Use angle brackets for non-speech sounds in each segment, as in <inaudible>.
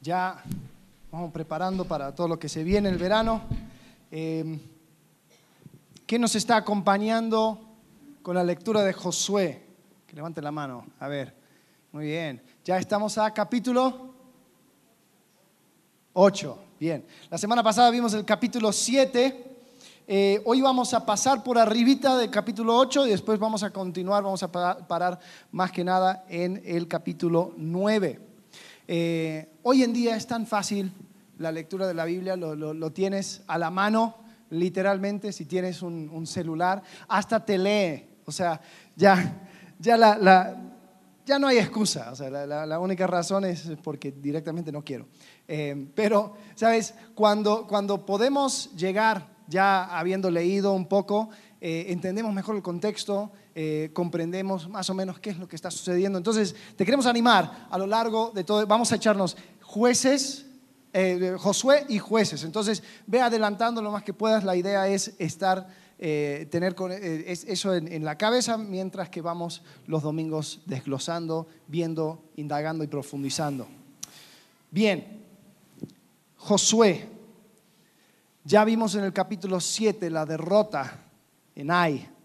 ya vamos preparando para todo lo que se viene el verano. Eh, ¿Qué nos está acompañando con la lectura de Josué? Que levante la mano. A ver, muy bien. Ya estamos a capítulo 8. Bien. La semana pasada vimos el capítulo 7. Eh, hoy vamos a pasar por arribita del capítulo 8 y después vamos a continuar, vamos a parar más que nada en el capítulo 9. Eh, hoy en día es tan fácil la lectura de la Biblia, lo, tienes a la mano, literalmente, si tienes un, celular, hasta te lee. O sea, ya, ya, la, ya no hay excusa. O sea, la, única razón es porque directamente no quiero. Eh, pero, ¿sabes? Cuando, cuando podemos llegar ya habiendo leído un poco, eh, entendemos mejor el contexto, eh, comprendemos más o menos qué es lo que está sucediendo. Entonces, te queremos animar a lo largo de todo, vamos a echarnos jueces, eh, Josué y jueces. Entonces, ve adelantando lo más que puedas, la idea es estar, tener eso en, en la cabeza mientras que vamos los domingos desglosando, viendo, indagando y profundizando. Bien, Josué. Ya vimos en el capítulo 7 la derrota en Ai.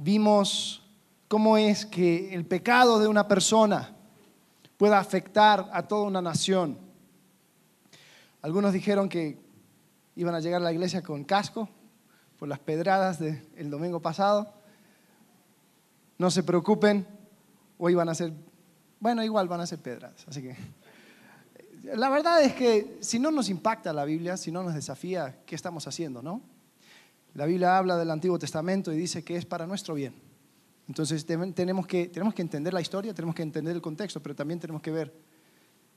Vimos cómo es que el pecado de una persona puede afectar a toda una nación. Algunos dijeron que iban a llegar a la iglesia con casco por las pedradas del domingo pasado. No se preocupen, hoy van a ser, bueno, igual van a ser pedradas, así que la verdad es que si no nos impacta la Biblia, si no nos desafía, ¿qué estamos haciendo, no? La Biblia habla del Antiguo Testamento y dice que es para nuestro bien. Entonces tenemos que, tenemos que entender la historia, tenemos que entender el contexto, pero también tenemos que ver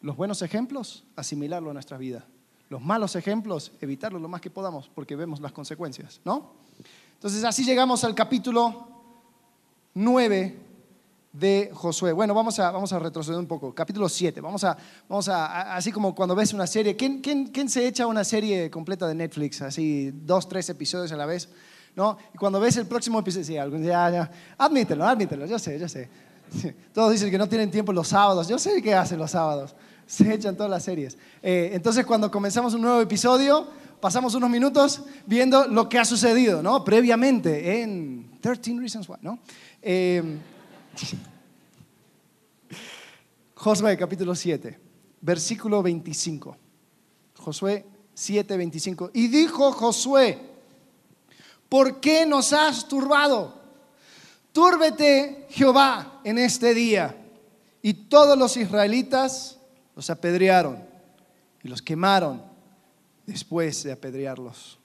los buenos ejemplos, asimilarlo a nuestra vida. Los malos ejemplos, evitarlo lo más que podamos, porque vemos las consecuencias, ¿no? Entonces así llegamos al capítulo 9 de Josué. Bueno, vamos a, vamos a retroceder un poco. Capítulo 7. Vamos a, vamos a, así como cuando ves una serie. ¿quién, quién, se echa una serie completa de Netflix? Así, dos, tres episodios a la vez. ¿No? Y cuando ves el próximo episodio, sí, algún día, ya, admítelo, admítelo, yo sé, yo sé. Todos dicen que no tienen tiempo los sábados. Yo sé qué hacen los sábados. Se echan todas las series. Eh, entonces, cuando comenzamos un nuevo episodio, pasamos unos minutos viendo lo que ha sucedido, ¿no? Previamente en 13 Reasons Why, ¿no? Eh, <laughs> Josué capítulo 7, versículo 25. Josué 7, 25. Y dijo Josué, ¿por qué nos has turbado? Túrbete Jehová en este día. Y todos los israelitas los apedrearon y los quemaron después de apedrearlos.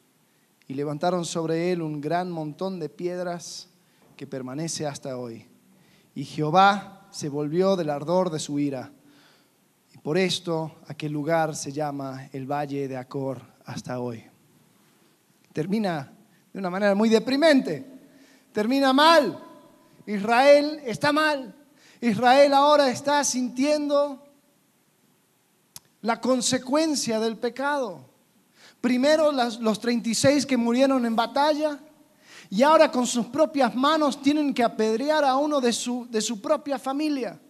Y levantaron sobre él un gran montón de piedras que permanece hasta hoy. Y Jehová se volvió del ardor de su ira. Y por esto aquel lugar se llama el Valle de Acor hasta hoy. Termina de una manera muy deprimente. Termina mal. Israel está mal. Israel ahora está sintiendo la consecuencia del pecado. Primero los 36 que murieron en batalla, y ahora con sus propias manos tienen que apedrear a uno de su, de su propia familia.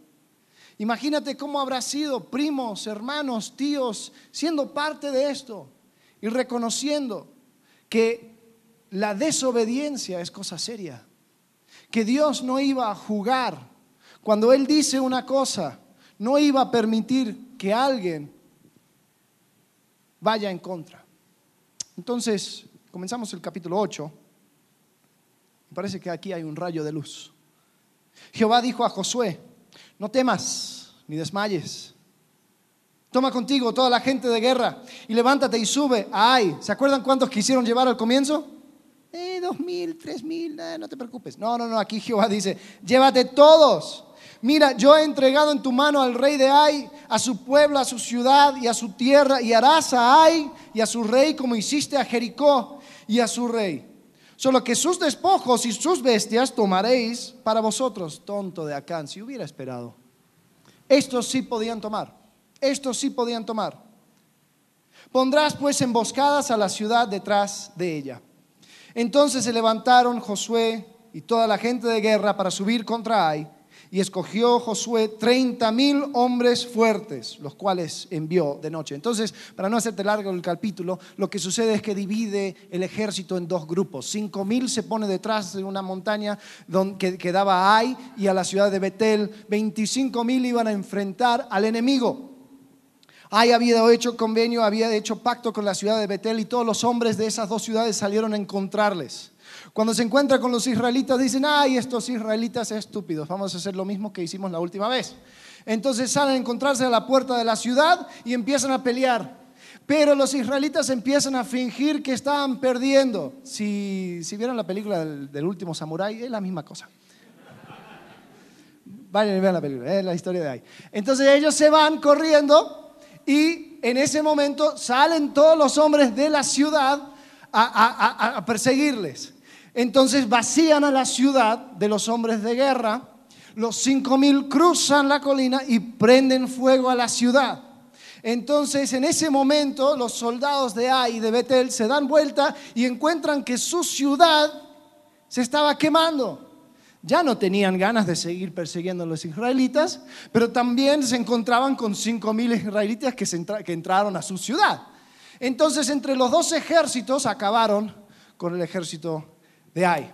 Imagínate cómo habrá sido primos, hermanos, tíos, siendo parte de esto y reconociendo que la desobediencia es cosa seria, que Dios no iba a jugar. Cuando Él dice una cosa, no iba a permitir que alguien vaya en contra. Entonces, comenzamos el capítulo 8 Parece que aquí hay un rayo de luz. Jehová dijo a Josué, no temas ni desmayes. Toma contigo toda la gente de guerra y levántate y sube Ay, ¿Se acuerdan cuántos quisieron llevar al comienzo? Eh, dos mil, tres mil, eh, no te preocupes. No, no, no, aquí Jehová dice, llévate todos. Mira, yo he entregado en tu mano al rey de Ai, a su pueblo, a su ciudad y a su tierra, y harás a Ai y a su rey como hiciste a Jericó y a su rey. Solo que sus despojos y sus bestias tomaréis para vosotros, tonto de Acán, si hubiera esperado. Estos sí podían tomar, estos sí podían tomar. Pondrás pues emboscadas a la ciudad detrás de ella. Entonces se levantaron Josué y toda la gente de guerra para subir contra Ai, Y escogió Josué 30 mil hombres fuertes, los cuales envió de noche. Entonces, para no hacerte largo el capítulo, lo que sucede es que divide el ejército en dos grupos. 5 mil se pone detrás de una montaña donde, que, daba Ai y a la ciudad de Betel. 25 mil iban a enfrentar al enemigo. Ai había hecho convenio, había hecho pacto con la ciudad de Betel y todos los hombres de esas dos ciudades salieron a encontrarles. Cuando se encuentra con los israelitas, dicen, ay, estos israelitas estúpidos, vamos a hacer lo mismo que hicimos la última vez. Entonces salen a encontrarse a la puerta de la ciudad y empiezan a pelear. Pero los israelitas empiezan a fingir que estaban perdiendo. Si, si vieron la película del, último samurái, es la misma cosa. Vayan y vean la película, es la historia de ahí. Entonces ellos se van corriendo y en ese momento salen todos los hombres de la ciudad a perseguirles. Entonces vacían a la ciudad de los hombres de guerra, los cinco mil cruzan la colina y prenden fuego a la ciudad. Entonces, en ese momento, los soldados de Ai y de Betel se dan vuelta y encuentran que su ciudad se estaba quemando. Ya no tenían ganas de seguir persiguiendo a los israelitas, pero también se encontraban con cinco mil israelitas que, que entraron a su ciudad. Entonces, entre los dos ejércitos acabaron con el ejército de ahí.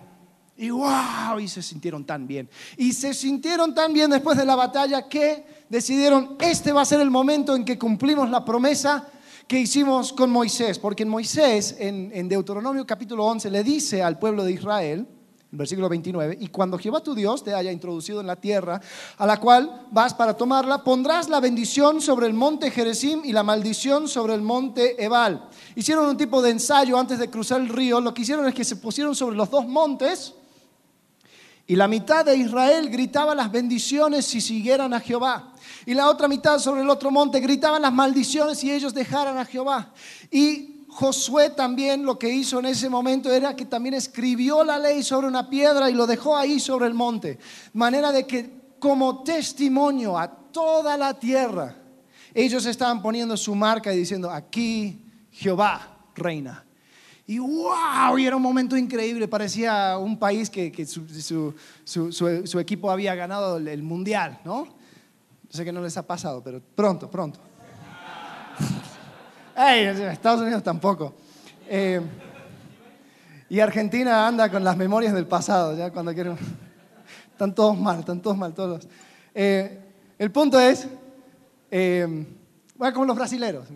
Y wow, y se sintieron tan bien. Y se sintieron tan bien después de la batalla que decidieron, este va a ser el momento en que cumplimos la promesa que hicimos con Moisés. Porque en Moisés, en, en Deuteronomio capítulo 11, le dice al pueblo de Israel, versículo 29, y cuando Jehová tu Dios te haya introducido en la tierra a la cual vas para tomarla, pondrás la bendición sobre el monte Jerezim y la maldición sobre el monte Ebal. Hicieron un tipo de ensayo antes de cruzar el río, lo que hicieron es que se pusieron sobre los dos montes y la mitad de Israel gritaba las bendiciones si siguieran a Jehová. Y la otra mitad sobre el otro monte gritaban las maldiciones si ellos dejaran a Jehová. Y Josué también lo que hizo en ese momento era que también escribió la ley sobre una piedra y lo dejó ahí sobre el monte. Manera de que como testimonio a toda la tierra, ellos estaban poniendo su marca y diciendo, aquí Jehová reina. Y wow, y era un momento increíble, parecía un país que, su, su, equipo había ganado el mundial, ¿no? Sé que no les ha pasado, pero pronto, pronto. <laughs> Estados Unidos tampoco. Eh, y Argentina anda con las memorias del pasado, ya cuando quieren. Están todos mal, están todos mal, todos. Eh, el punto es, eh, como los brasileros,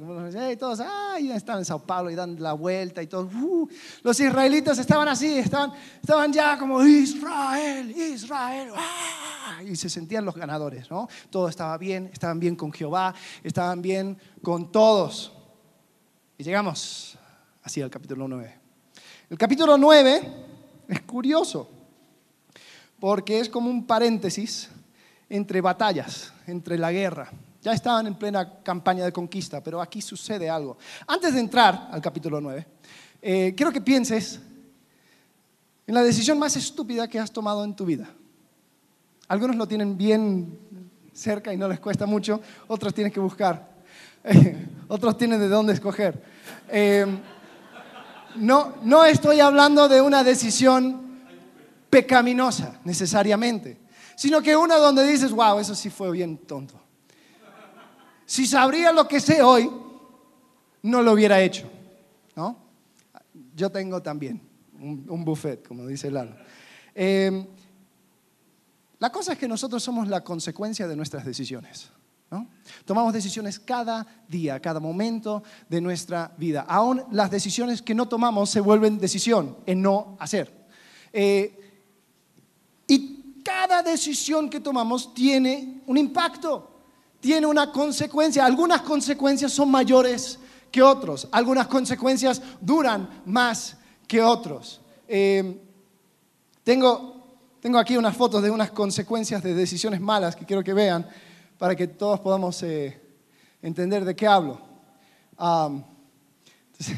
todos ay, están en Sao Paulo y dan la vuelta y todo. Uh, los israelitas estaban así, estaban, estaban ya como Israel, Israel, ah", y se sentían los ganadores, ¿no? Todo estaba bien, estaban bien con Jehová, estaban bien con todos. Y llegamos así al capítulo 9. El capítulo 9 es curioso porque es como un paréntesis entre batallas, entre la guerra. Ya estaban en plena campaña de conquista, pero aquí sucede algo. Antes de entrar al capítulo 9, eh, quiero que pienses en la decisión más estúpida que has tomado en tu vida. Algunos lo tienen bien cerca y no les cuesta mucho, otros tienen que buscar. <laughs> Otros tienen de dónde escoger. Eh, no, no estoy hablando de una decisión pecaminosa necesariamente, sino que una donde dices, wow, eso sí fue bien tonto. Si sabría lo que sé hoy, no lo hubiera hecho. ¿no? Yo tengo también un, buffet, como dice Lalo. Eh, la cosa es que nosotros somos la consecuencia de nuestras decisiones. Tomamos decisiones cada día, cada momento de nuestra vida. Aún las decisiones que no tomamos se vuelven decisión en no hacer. Eh, y cada decisión que tomamos tiene un impacto, tiene una consecuencia. Algunas consecuencias son mayores que otros, algunas consecuencias duran más que otros. Eh, tengo, tengo aquí unas fotos de unas consecuencias de decisiones malas que quiero que vean para que todos podamos eh, entender de qué hablo. <laughs> este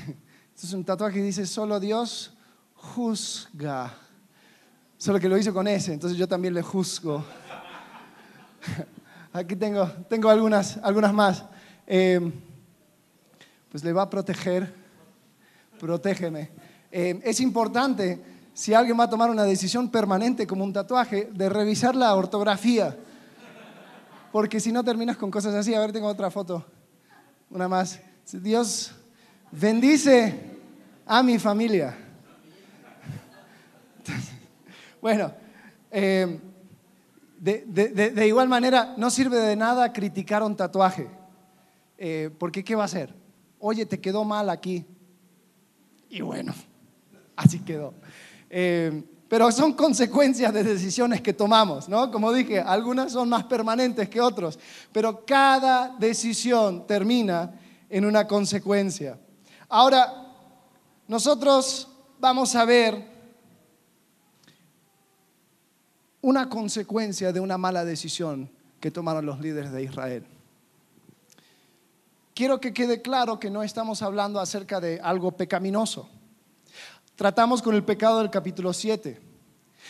es un tatuaje que dice, solo Dios juzga. Solo que lo hizo con ese, entonces yo también le juzgo. <laughs> Aquí tengo, tengo algunas, algunas más. Em, pues le va a proteger, protégeme. Em, es importante si alguien va a tomar una decisión permanente como un tatuaje, de revisar la ortografía. Porque si no terminas con cosas así, a ver, tengo otra foto, una más. Dios bendice a mi familia. <laughs> Bueno, eh, de, igual manera, no sirve de nada criticar un tatuaje. Eh, porque ¿qué va a hacer? Oye, te quedó mal aquí. Y bueno, <laughs> así quedó. Eh, pero son consecuencias de decisiones que tomamos, ¿no? Como dije, algunas son más permanentes que otros, pero cada decisión termina en una consecuencia. Ahora, nosotros vamos a ver una consecuencia de una mala decisión que tomaron los líderes de Israel. Quiero que quede claro que no estamos hablando acerca de algo pecaminoso tratamos con el pecado del capítulo 7.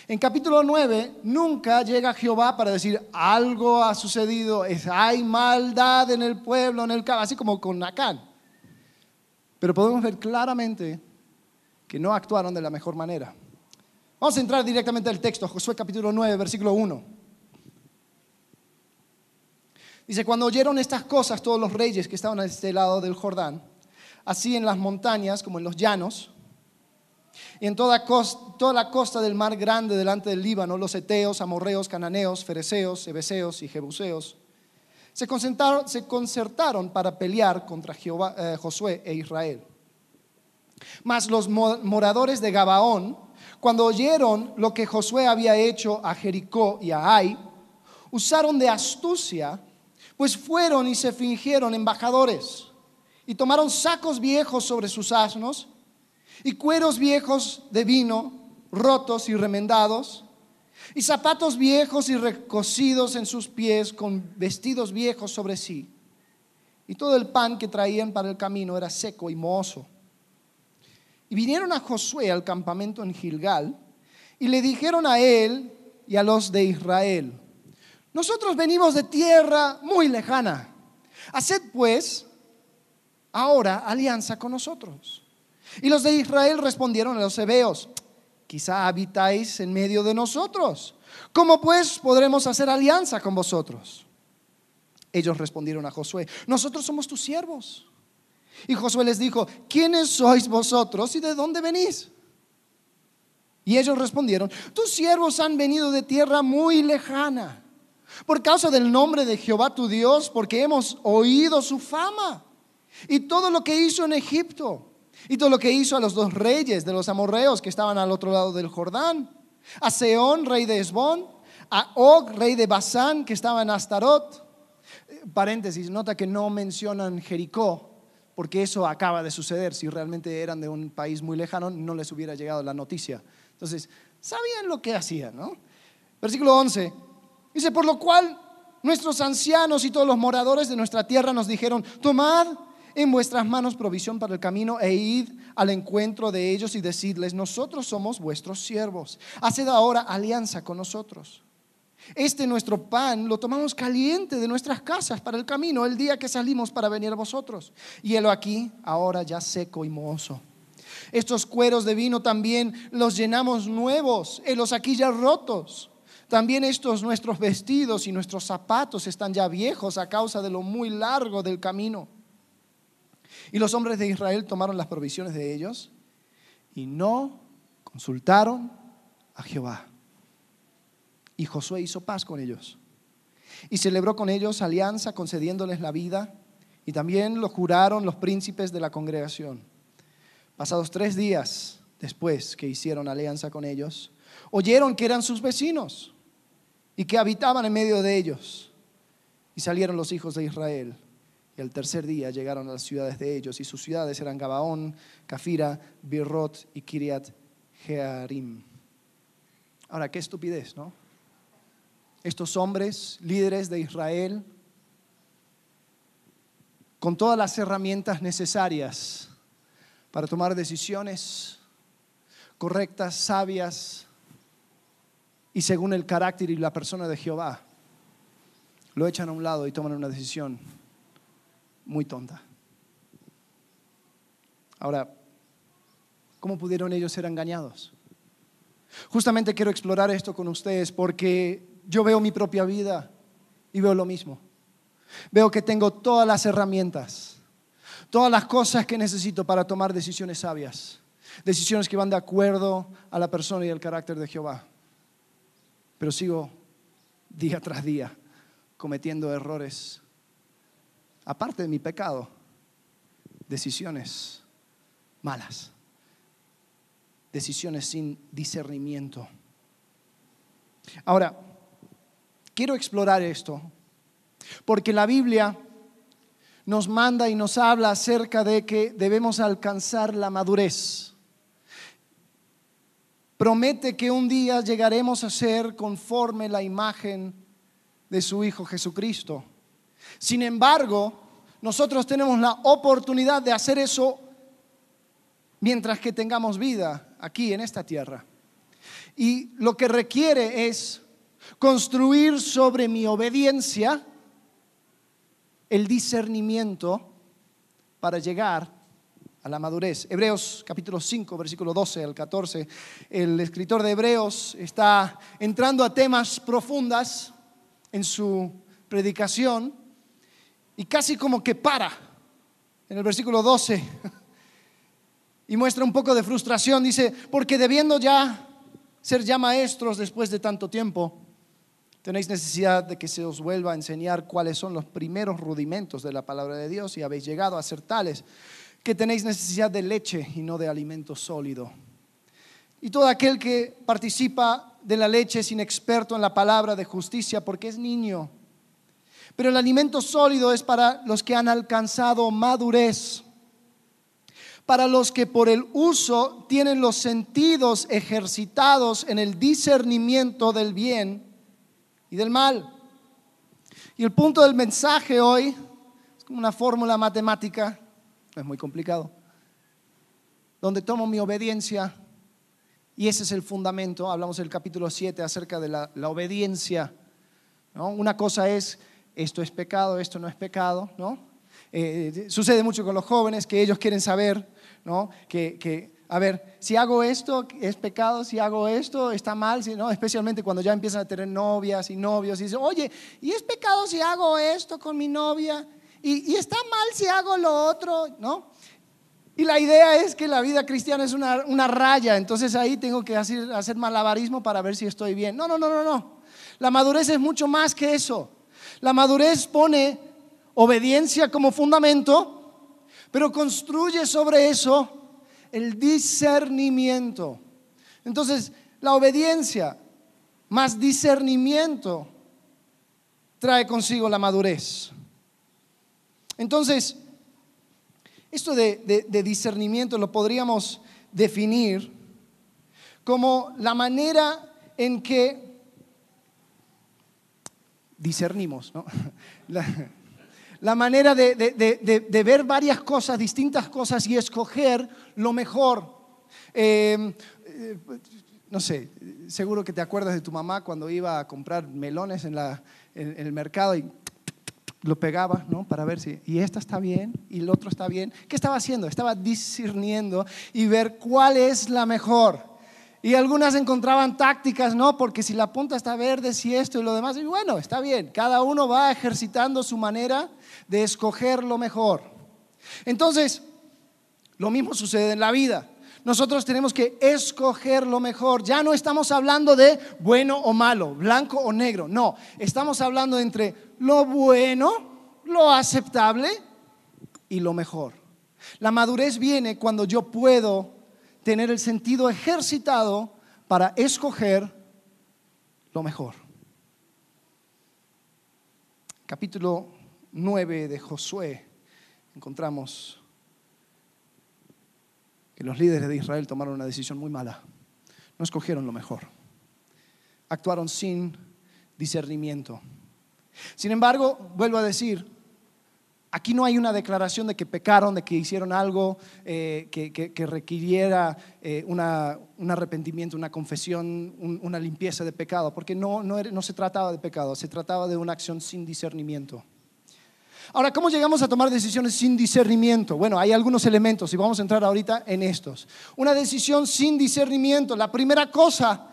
En capítulo 9 nunca llega Jehová para decir algo ha sucedido, hay maldad en el pueblo, en el así como con Nacán. Pero podemos ver claramente que no actuaron de la mejor manera. Vamos a entrar directamente al texto, Josué capítulo 9, versículo 1. Dice, cuando oyeron estas cosas todos los reyes que estaban a este lado del Jordán, así en las montañas como en los llanos, y en toda, toda la costa del mar grande delante del Líbano, los eteos, amorreos, cananeos, fereceos, ebeseos y jebuseos se concertaron, se concertaron para pelear contra eh, Josué e Israel. Mas los moradores de Gabaón, cuando oyeron lo que Josué había hecho a Jericó y a Ai, usaron de astucia, pues fueron y se fingieron embajadores y tomaron sacos viejos sobre sus asnos y cueros viejos de vino, rotos y remendados, y zapatos viejos y recocidos en sus pies con vestidos viejos sobre sí. Y todo el pan que traían para el camino era seco y mohoso. Y vinieron a Josué al campamento en Gilgal y le dijeron a él y a los de Israel, nosotros venimos de tierra muy lejana. Haced pues ahora alianza con nosotros y los de Israel respondieron a los hebeos, quizá habitáis en medio de nosotros. ¿Cómo pues podremos hacer alianza con vosotros? Ellos respondieron a Josué, nosotros somos tus siervos. Y Josué les dijo, ¿quiénes sois vosotros y de dónde venís? Y ellos respondieron, tus siervos han venido de tierra muy lejana, por causa del nombre de Jehová tu Dios, porque hemos oído su fama y todo lo que hizo en Egipto y todo lo que hizo a los dos reyes de los amorreos que estaban al otro lado del Jordán. A Seón, rey de Esbón. A Og, rey de Basán, que estaba en Astarot. Paréntesis, nota que no mencionan Jericó, porque eso acaba de suceder. Si realmente eran de un país muy lejano, no les hubiera llegado la noticia. Entonces, sabían lo que hacían, ¿no? Versículo 11. Dice, por lo cual nuestros ancianos y todos los moradores de nuestra tierra nos dijeron, tomad en vuestras manos provisión para el camino e id al encuentro de ellos y decidles, nosotros somos vuestros siervos. Haced ahora alianza con nosotros. Este nuestro pan lo tomamos caliente de nuestras casas para el camino el día que salimos para venir a vosotros. Y helo aquí, ahora ya seco y mohoso. Estos cueros de vino también los llenamos nuevos, los aquí ya rotos. También estos nuestros vestidos y nuestros zapatos están ya viejos a causa de lo muy largo del camino. Y los hombres de Israel tomaron las provisiones de ellos y no consultaron a Jehová. Y Josué hizo paz con ellos. Y celebró con ellos alianza concediéndoles la vida. Y también lo juraron los príncipes de la congregación. Pasados tres días después que hicieron alianza con ellos, oyeron que eran sus vecinos y que habitaban en medio de ellos. Y salieron los hijos de Israel y el tercer día llegaron a las ciudades de ellos, y sus ciudades eran Gabaón, Cafira, Birrot y Kiriat Jearim. Ahora, qué estupidez, ¿no? Estos hombres, líderes de Israel, con todas las herramientas necesarias para tomar decisiones correctas, sabias y según el carácter y la persona de Jehová, lo echan a un lado y toman una decisión muy tonta. Ahora, ¿cómo pudieron ellos ser engañados? Justamente quiero explorar esto con ustedes porque yo veo mi propia vida y veo lo mismo. Veo que tengo todas las herramientas, todas las cosas que necesito para tomar decisiones sabias, decisiones que van de acuerdo a la persona y el carácter de Jehová. Pero sigo día tras día cometiendo errores, aparte de mi pecado, decisiones malas, decisiones sin discernimiento. Ahora, quiero explorar esto, porque la Biblia nos manda y nos habla acerca de que debemos alcanzar la madurez. Promete que un día llegaremos a ser conforme la imagen de su Hijo Jesucristo. Sin embargo, nosotros tenemos la oportunidad de hacer eso mientras que tengamos vida aquí en esta tierra. Y lo que requiere es construir sobre mi obediencia el discernimiento para llegar a la madurez. Hebreos capítulo 5, versículo 12 al 14. El escritor de Hebreos está entrando a temas profundas en su predicación y casi como que para en el versículo 12 y muestra un poco de frustración. Dice, porque debiendo ya ser ya maestros después de tanto tiempo, tenéis necesidad de que se os vuelva a enseñar cuáles son los primeros rudimentos de la palabra de Dios y habéis llegado a ser tales que tenéis necesidad de leche y no de alimento sólido. Y todo aquel que participa de la leche es inexperto en la palabra de justicia porque es niño. Pero el alimento sólido es para los que han alcanzado madurez, para los que por el uso tienen los sentidos ejercitados en el discernimiento del bien y del mal. Y el punto del mensaje hoy es como una fórmula matemática, no es muy complicado, donde tomo mi obediencia y ese es el fundamento. Hablamos en el capítulo 7 acerca de la, obediencia. Una cosa es, esto es pecado, esto no es pecado. ¿no? Eh, sucede mucho con los jóvenes que ellos quieren saber ¿no? que, a ver, si hago esto, es pecado, si hago esto, está mal, ¿no? especialmente cuando ya empiezan a tener novias y novios y dicen, oye, ¿y es pecado si hago esto con mi novia? ¿Y, y está mal si hago lo otro? ¿No? Y la idea es que la vida cristiana es una, raya, entonces ahí tengo que hacer, hacer malabarismo para ver si estoy bien. No, no, no, no, no. La madurez es mucho más que eso. La madurez pone obediencia como fundamento, pero construye sobre eso el discernimiento. Entonces, la obediencia más discernimiento trae consigo la madurez. Entonces, esto de, discernimiento lo podríamos definir como la manera en que discernimos, <laughs> la, manera de, ver varias cosas, distintas cosas y escoger lo mejor. Em, eh, no sé, seguro que te acuerdas de tu mamá cuando iba a comprar melones en el mercado y lo pegaba, ¿no? Para ver si, y esta está bien, y el otro está bien. ¿Qué estaba haciendo? Estaba discerniendo y ver cuál es la mejor. Y algunas encontraban tácticas, ¿no? Porque si la punta está verde, si esto y lo demás, y bueno, está bien. Cada uno va ejercitando su manera de escoger lo mejor. Entonces, lo mismo sucede en la vida. Nosotros tenemos que escoger lo mejor. Ya no estamos hablando de bueno o malo, blanco o negro. No, estamos hablando entre lo bueno, lo aceptable y lo mejor. La madurez viene cuando yo puedo tener el sentido ejercitado para escoger lo mejor. Capítulo 9 de Josué encontramos que los líderes de Israel tomaron una decisión muy mala. No escogieron lo mejor. Actuaron sin discernimiento. Sin embargo, vuelvo a decir, aquí no hay una declaración de que pecaron, de que hicieron algo eh, que, requiriera eh, un arrepentimiento, una confesión, una limpieza de pecado, porque no, no, no se trataba de pecado, se trataba de una acción sin discernimiento. Ahora, ¿cómo llegamos a tomar decisiones sin discernimiento? Bueno, hay algunos elementos y vamos a entrar ahorita en estos. Una decisión sin discernimiento. La primera cosa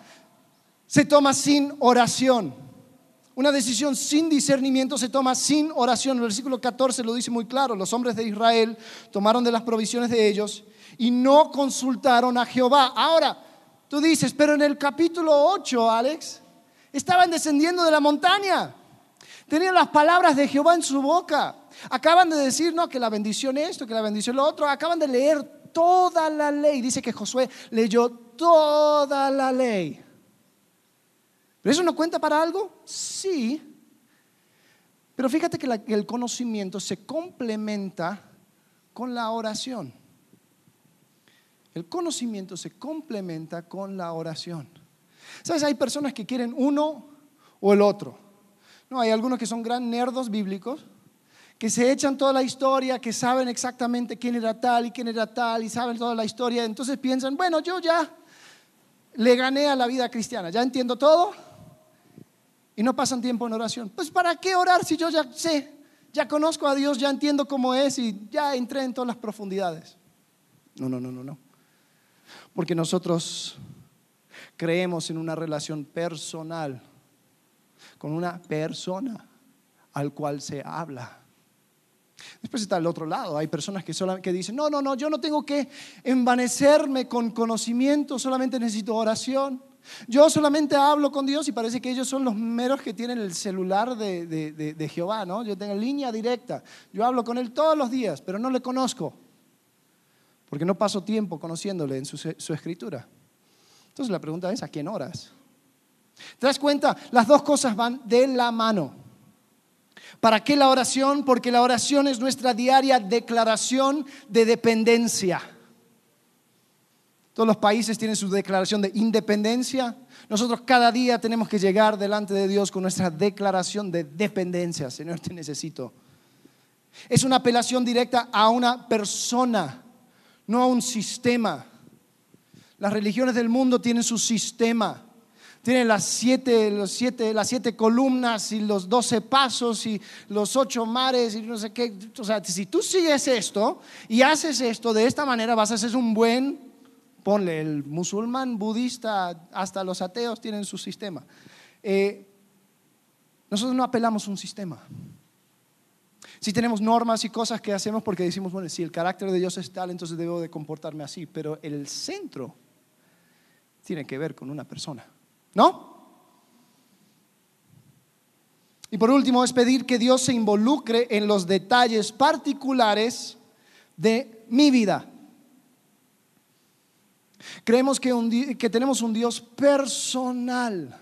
se toma sin oración. Una decisión sin discernimiento se toma sin oración. El versículo 14 lo dice muy claro. Los hombres de Israel tomaron de las provisiones de ellos y no consultaron a Jehová. Ahora, tú dices, pero en el capítulo 8, Alex, estaban descendiendo de la montaña. Tenían las palabras de Jehová en su boca. Acaban de decir, no, que la bendición esto, que la bendición lo otro. Acaban de leer toda la ley. Dice que Josué leyó toda la ley. ¿Pero eso no cuenta para algo? Sí. Pero fíjate que, el conocimiento se complementa con la oración. El conocimiento se complementa con la oración. ¿Sabes? Hay personas que quieren uno o el otro. No, hay algunos que son gran nerdos bíblicos, que se echan toda la historia, que saben exactamente quién era tal y quién era tal y saben toda la historia. Entonces piensan, bueno, yo ya le gané a la vida cristiana, ya entiendo todo, y no pasan tiempo en oración. Pues ¿para qué orar si yo ya sé, ya conozco a Dios, ya entiendo cómo es y ya entré en todas las profundidades? No, no, no, no, no. Porque nosotros creemos en una relación personal con una persona al cual se habla. Después está el otro lado. Hay personas que, que dicen, no, no, no, yo no tengo que envanecerme con conocimiento, solamente necesito oración. Yo solamente hablo con Dios y parece que ellos son los meros que tienen el celular de, Jehová, ¿no? Yo tengo línea directa. Yo hablo con Él todos los días, pero no le conozco. Porque no paso tiempo conociéndole en su, su escritura. Entonces la pregunta es, ¿a quién oras? ¿Te das cuenta? Las dos cosas van de la mano. ¿Para qué la oración? Porque la oración es nuestra diaria declaración de dependencia. Todos los países tienen su declaración de independencia. Nosotros cada día tenemos que llegar delante de Dios con nuestra declaración de dependencia. Señor, te necesito. Es una apelación directa a una persona, no a un sistema. Las religiones del mundo tienen su sistema. Tienen las siete, los siete, las siete columnas y los doce pasos y los ocho mares y no sé qué. O sea, si tú sigues esto y haces esto de esta manera, vas a ser un buen Ponle, el musulmán, budista, hasta los ateos tienen su sistema. Eh, nosotros no apelamos a un sistema. Si tenemos normas y cosas que hacemos porque decimos, bueno, si el carácter de Dios es tal, entonces debo de comportarme así. Pero el centro tiene que ver con una persona. ¿No? Y por último es pedir que Dios se involucre en los detalles particulares de mi vida. Creemos que, que tenemos un Dios personal.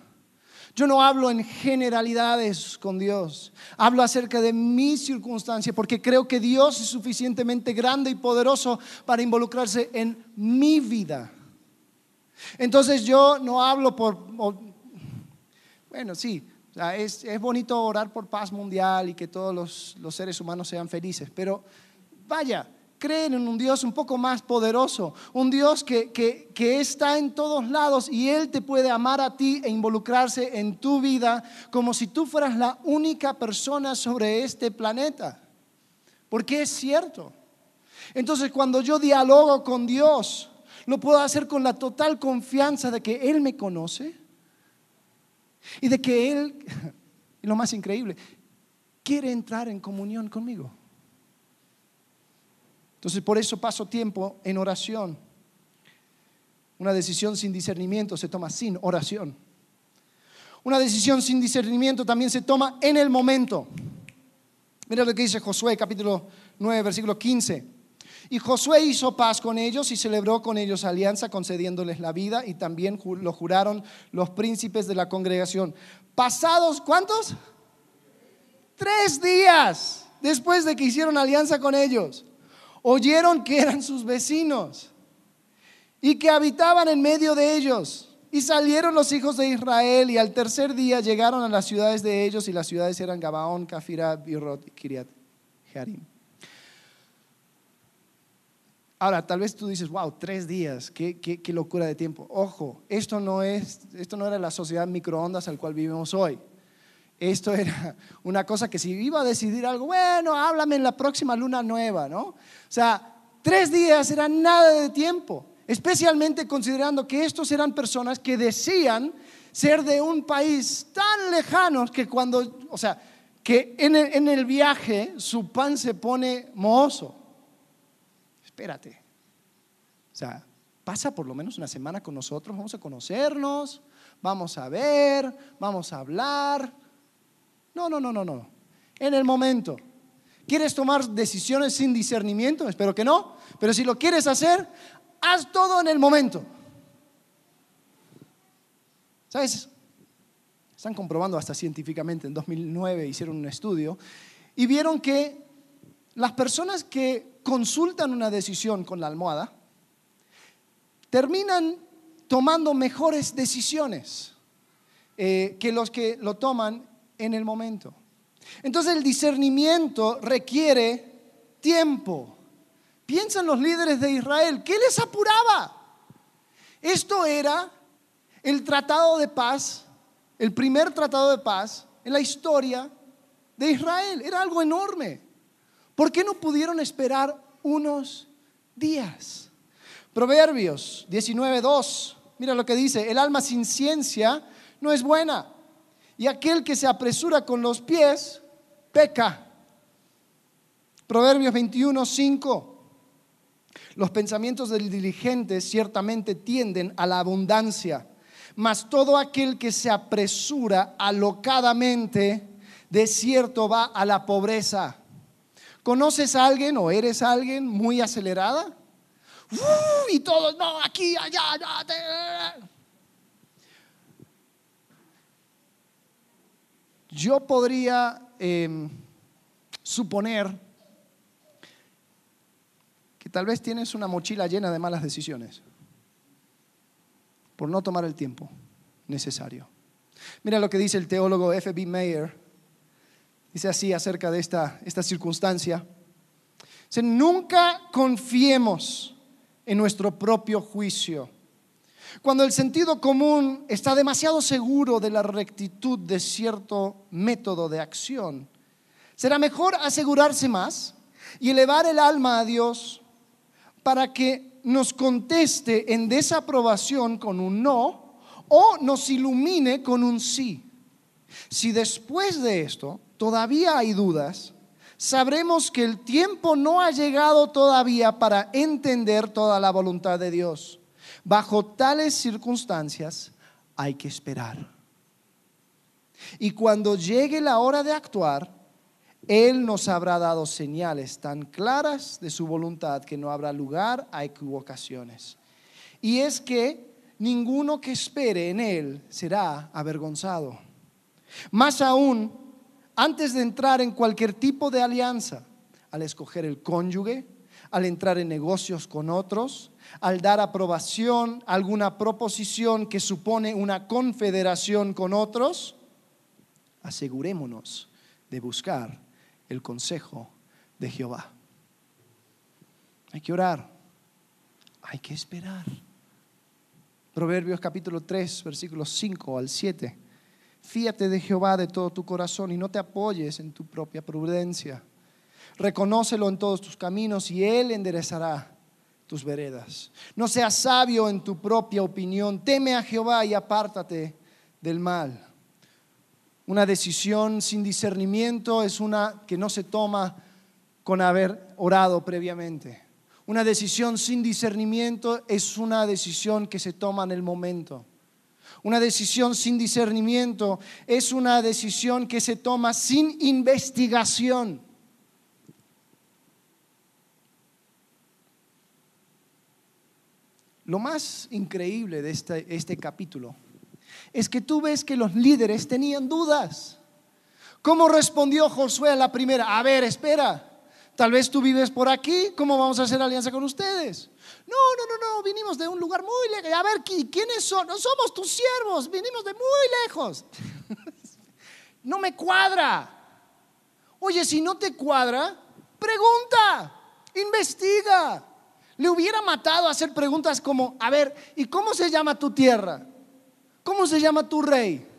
Yo no hablo en generalidades con Dios, hablo acerca de mi circunstancia porque creo que Dios es suficientemente grande y poderoso para involucrarse en mi vida. Entonces yo no hablo por, bueno, sí, es, es, bonito orar por paz mundial y que todos los, los seres humanos sean felices, pero vaya, creen en un Dios un poco más poderoso, un Dios que, que, está en todos lados y Él te puede amar a ti e involucrarse en tu vida como si tú fueras la única persona sobre este planeta. Porque es cierto. Entonces cuando yo dialogo con Dios, lo puedo hacer con la total confianza de que Él me conoce y de que Él, <laughs> y lo más increíble, quiere entrar en comunión conmigo. Entonces por eso paso tiempo en oración. Una decisión sin discernimiento se toma sin oración. Una decisión sin discernimiento también se toma en el momento. Mira lo que dice Josué capítulo 9 versículo 15. Y Josué hizo paz con ellos y celebró con ellos alianza, concediéndoles la vida, y también lo juraron los príncipes de la congregación. Pasados, ¿cuántos? Tres días después de que hicieron alianza con ellos oyeron que eran sus vecinos y que habitaban en medio de ellos. Y salieron los hijos de Israel y al tercer día llegaron a las ciudades de ellos y las ciudades eran Gabaón, Cafira, Birot y Kiriat Jearim. Ahora, tal vez tú dices, wow, tres días, qué, locura de tiempo. Ojo, esto no, es, esto no era la sociedad microondas al cual vivimos hoy. esto era <laughs> una cosa que si iba a decidir algo, bueno, háblame en la próxima luna nueva, ¿no? O sea, tres días era nada de tiempo, especialmente considerando que estos eran personas que decían ser de un país tan lejano que cuando, o sea, que en el viaje su pan se pone mohoso. Espérate. O sea, pasa por lo menos una semana con nosotros, vamos a conocernos, vamos a ver, vamos a hablar. No, no, no, no, no. En el momento. ¿Quieres tomar decisiones sin discernimiento? Espero que no. Pero si lo quieres hacer, haz todo en el momento. ¿Sabes? Están comprobando hasta científicamente. En 2009 hicieron un estudio y vieron que las personas que consultan una decisión con la almohada terminan tomando mejores decisiones eh, que los que lo toman en el momento. Entonces el discernimiento requiere tiempo. Piensan los líderes de Israel, ¿qué les apuraba? Esto era el tratado de paz, el primer tratado de paz en la historia de Israel. Era algo enorme. ¿Por qué no pudieron esperar unos días? Proverbios 19.2, mira lo que dice, el alma sin ciencia no es buena y aquel que se apresura con los pies peca. Proverbios 21, 5. Los pensamientos del diligente ciertamente tienden a la abundancia, mas todo aquel que se apresura alocadamente, de cierto va a la pobreza. ¿Conoces a alguien o eres alguien muy acelerada? y todos, no, aquí, allá, allá. Yo podría em, suponer que tal vez tienes una mochila llena de malas decisiones por no tomar el tiempo necesario. Mira lo que dice el teólogo F.B. Mayer. Dice así acerca de esta, esta circunstancia. Dice, nunca confiemos en nuestro propio juicio cuando el sentido común está demasiado seguro de la rectitud de cierto método de acción, será mejor asegurarse más y elevar el alma a Dios para que nos conteste en desaprobación con un no o nos ilumine con un sí. Si después de esto todavía hay dudas, sabremos que el tiempo no ha llegado todavía para entender toda la voluntad de Dios. Bajo tales circunstancias hay que esperar. Y cuando llegue la hora de actuar, Él nos habrá dado señales tan claras de su voluntad que no habrá lugar a equivocaciones. Y es que ninguno que espere en Él será avergonzado. Más aún, antes de entrar en cualquier tipo de alianza, al escoger el cónyuge, al entrar en negocios con otros, al dar aprobación a alguna proposición que supone una confederación con otros, asegurémonos de buscar el consejo de Jehová. Hay que orar, hay que esperar. Proverbios capítulo 3, versículos 5 al 7. Fíate de Jehová de todo tu corazón y no te apoyes en tu propia prudencia. Reconócelo en todos tus caminos y Él enderezará tus veredas. No seas sabio en tu propia opinión. Teme a Jehová y apártate del mal. Una decisión sin discernimiento es una que no se toma con haber orado previamente. Una decisión sin discernimiento es una decisión que se toma en el momento. Una decisión sin discernimiento es una decisión que se toma sin investigación. Lo más increíble de este, este, capítulo es que tú ves que los líderes tenían dudas. ¿Cómo respondió Josué a la primera? A ver, espera. Tal vez tú vives por aquí, ¿cómo vamos a hacer alianza con ustedes? No, no, no, no, vinimos de un lugar muy lejos. A ver, ¿quiénes son? No somos tus siervos, vinimos de muy lejos. <laughs> no me cuadra. Oye, si no te cuadra, pregunta, investiga. Le hubiera matado hacer preguntas como, a ver, ¿y cómo se llama tu tierra? ¿Cómo se llama tu rey?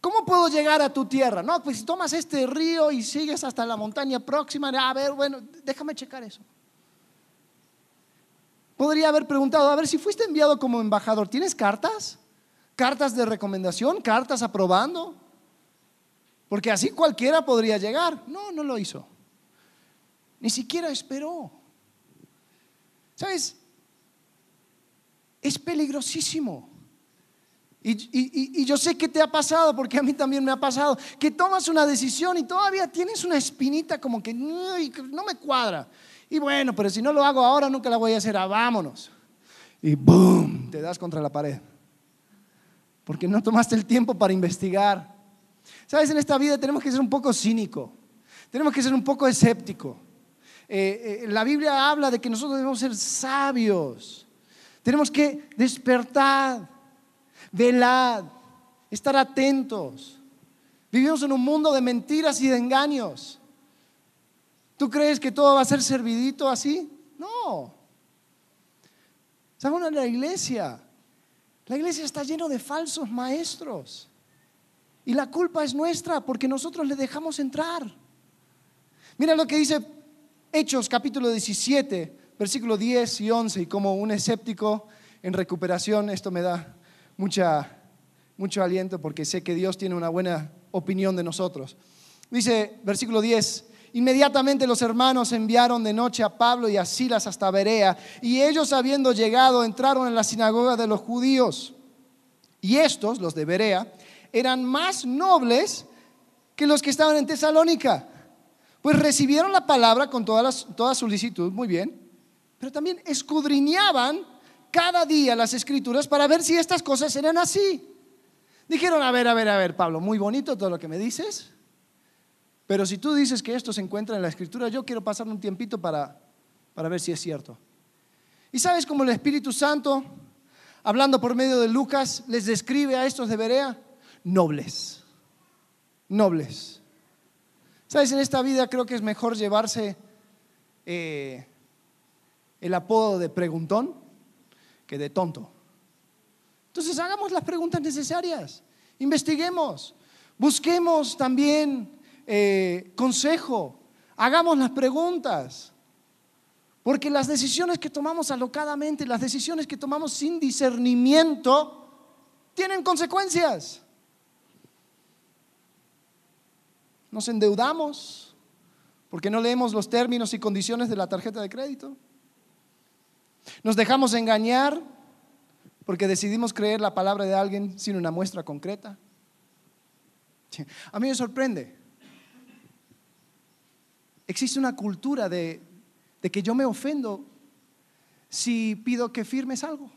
¿Cómo puedo llegar a tu tierra? No, pues si tomas este río y sigues hasta la montaña próxima, a ver, bueno, déjame checar eso. Podría haber preguntado, a ver, si fuiste enviado como embajador, ¿tienes cartas? ¿Cartas de recomendación? ¿Cartas aprobando? Porque así cualquiera podría llegar. No, no lo hizo. Ni siquiera esperó. ¿Sabes? Es peligrosísimo. Y, yo sé que te ha pasado, porque a mí también me ha pasado, que tomas una decisión y todavía tienes una espinita como que no me cuadra. Y bueno, pero si no lo hago ahora, nunca la voy a hacer. Ah, vámonos. Y ¡boom! Te das contra la pared. Porque no tomaste el tiempo para investigar. Sabes, en esta vida tenemos que ser un poco cínico. Tenemos que ser un poco escéptico. Eh, eh, la Biblia habla de que nosotros debemos ser sabios. Tenemos que despertar, velar, estar atentos. Vivimos en un mundo de mentiras y de engaños. ¿Tú crees que todo va a ser servidito así? No. ¿Saben la iglesia? La iglesia está lleno de falsos maestros. Y la culpa es nuestra porque nosotros le dejamos entrar. Mira lo que dice Hechos capítulo 17, versículo 10 y 11. Y como un escéptico en recuperación, esto me da mucha, mucho aliento porque sé que Dios tiene una buena opinión de nosotros. Dice versículo 10, Inmediatamente los hermanos enviaron de noche a Pablo y a Silas hasta Berea, y ellos habiendo llegado entraron en la sinagoga de los judíos. Y estos, los de Berea, eran más nobles que los que estaban en Tesalónica, pues recibieron la palabra con toda, toda solicitud, muy bien, pero también escudriñaban cada día las escrituras para ver si estas cosas eran así. Dijeron, a ver, a ver, a ver, Pablo, muy bonito todo lo que me dices, pero si tú dices que esto se encuentra en la escritura, yo quiero pasar un tiempito para, para ver si es cierto. Y sabes cómo el Espíritu Santo, hablando por medio de Lucas, les describe a estos de Berea? Nobles. Nobles. Sabes, en esta vida creo que es mejor llevarse eh, el apodo de preguntón que de tonto. Entonces hagamos las preguntas necesarias, investiguemos, busquemos también eh, consejo, hagamos las preguntas. Porque las decisiones que tomamos alocadamente, las decisiones que tomamos sin discernimiento, tienen consecuencias. Nos endeudamos porque no leemos los términos y condiciones de la tarjeta de crédito. Nos dejamos engañar porque decidimos creer la palabra de alguien sin una muestra concreta. A mí me sorprende Existe una cultura de, que yo me ofendo si pido que firmes algo.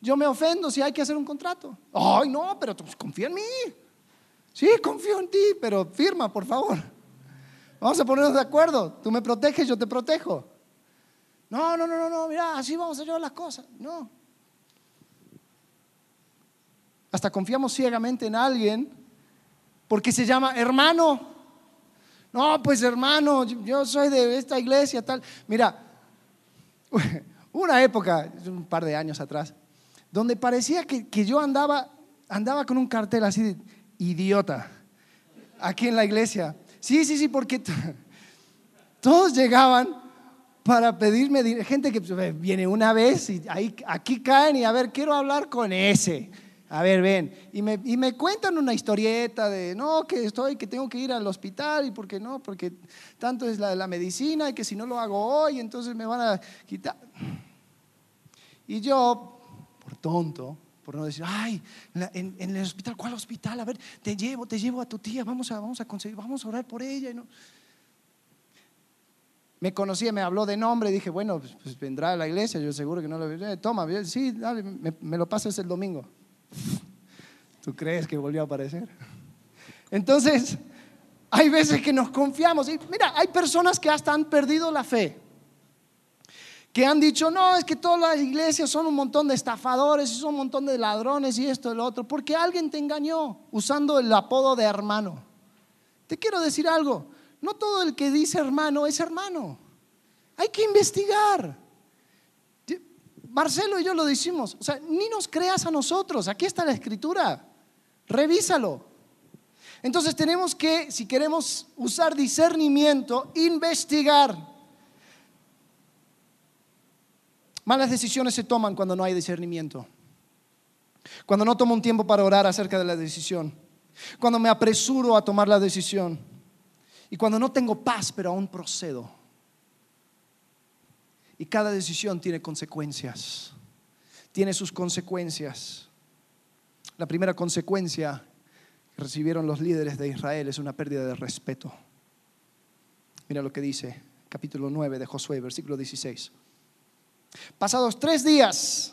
Yo me ofendo si hay que hacer un contrato. Ay, no, pero tú confía en mí. Sí, confío en ti, pero firma, por favor. Vamos a ponernos de acuerdo. Tú me proteges, yo te protejo. No, no, no, no, no, mira, así vamos a llevar las cosas. No. Hasta confiamos ciegamente en alguien porque se llama hermano. No, pues hermano, yo soy de esta iglesia, tal. Mira, <laughs> una época, un par de años atrás, donde parecía que, yo andaba, andaba con un cartel así de idiota, aquí en la iglesia. Sí, sí, sí, porque <laughs> todos llegaban para pedirme, gente que pues, viene una vez y ahí, aquí caen y a ver, quiero hablar con ese. A ver, ven. Y me, y me, cuentan una historieta de, no, que estoy, que tengo que ir al hospital y por qué no, porque tanto es la, la medicina y que si no lo hago hoy, entonces me van a quitar. Y yo, por tonto, por no decir, ay, en, en, el hospital, ¿cuál hospital? A ver, te llevo, te llevo a tu tía, vamos a, vamos a conseguir, vamos a orar por ella. Y no. Me conocía, me habló de nombre, dije, bueno, pues, pues vendrá a la iglesia, yo seguro que no lo... Eh, toma, sí, dale, me lo pasas el domingo. <laughs> ¿Tú crees que volvió a aparecer? Entonces, hay veces que nos confiamos. Y mira, hay personas que hasta han perdido la fe. Que han dicho, no, es que todas las iglesias son un montón de estafadores y son un montón de ladrones y esto y lo otro. Porque alguien te engañó usando el apodo de hermano. Te quiero decir algo. No todo el que dice hermano es hermano. Hay que investigar. Marcelo y yo lo decimos, o sea, ni nos creas a nosotros, aquí está la escritura. Revísalo. Entonces tenemos que, si queremos usar discernimiento, investigar. Malas decisiones se toman cuando no hay discernimiento. Cuando no tomo un tiempo para orar acerca de la decisión. Cuando me apresuro a tomar la decisión. Y cuando no tengo paz, pero aún procedo. Y cada decisión tiene consecuencias. Tiene sus consecuencias. La primera consecuencia que recibieron los líderes de Israel es una pérdida de respeto. Mira lo que dice capítulo 9 de Josué, versículo 16. Pasados tres días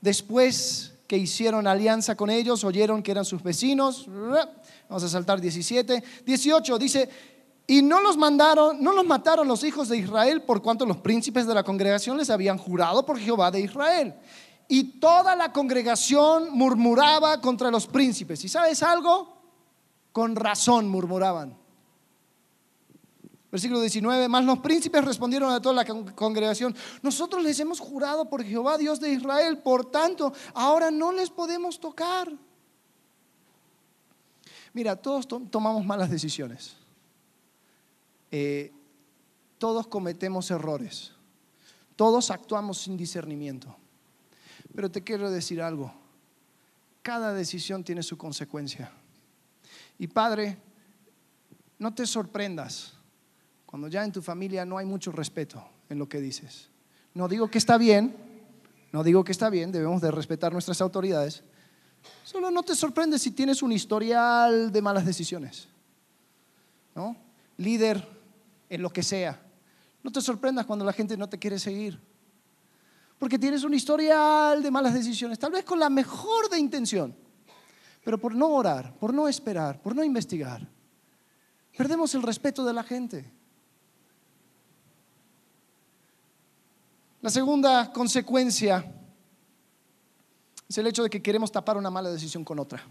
después que hicieron alianza con ellos, oyeron que eran sus vecinos. Vamos a saltar 17. 18 dice, y no los mandaron, no los mataron los hijos de Israel por cuanto los príncipes de la congregación les habían jurado por Jehová de Israel. Y toda la congregación murmuraba contra los príncipes. ¿Y sabes algo? Con razón murmuraban. Versículo 19, más los príncipes respondieron a toda la congregación, nosotros les hemos jurado por Jehová, Dios de Israel, por tanto, ahora no les podemos tocar. Mira, todos tomamos malas decisiones. Eh, todos cometemos errores, todos actuamos sin discernimiento. Pero te quiero decir algo, cada decisión tiene su consecuencia. Y Padre, no te sorprendas cuando ya en tu familia no hay mucho respeto en lo que dices. No digo que está bien, no digo que está bien, debemos de respetar nuestras autoridades. Solo no te sorprendes si tienes un historial de malas decisiones. ¿No? Líder en lo que sea. No te sorprendas cuando la gente no te quiere seguir. Porque tienes un historial de malas decisiones, tal vez con la mejor de intención, pero por no orar, por no esperar, por no investigar, perdemos el respeto de la gente. La segunda consecuencia es el hecho de que queremos tapar una mala decisión con otra.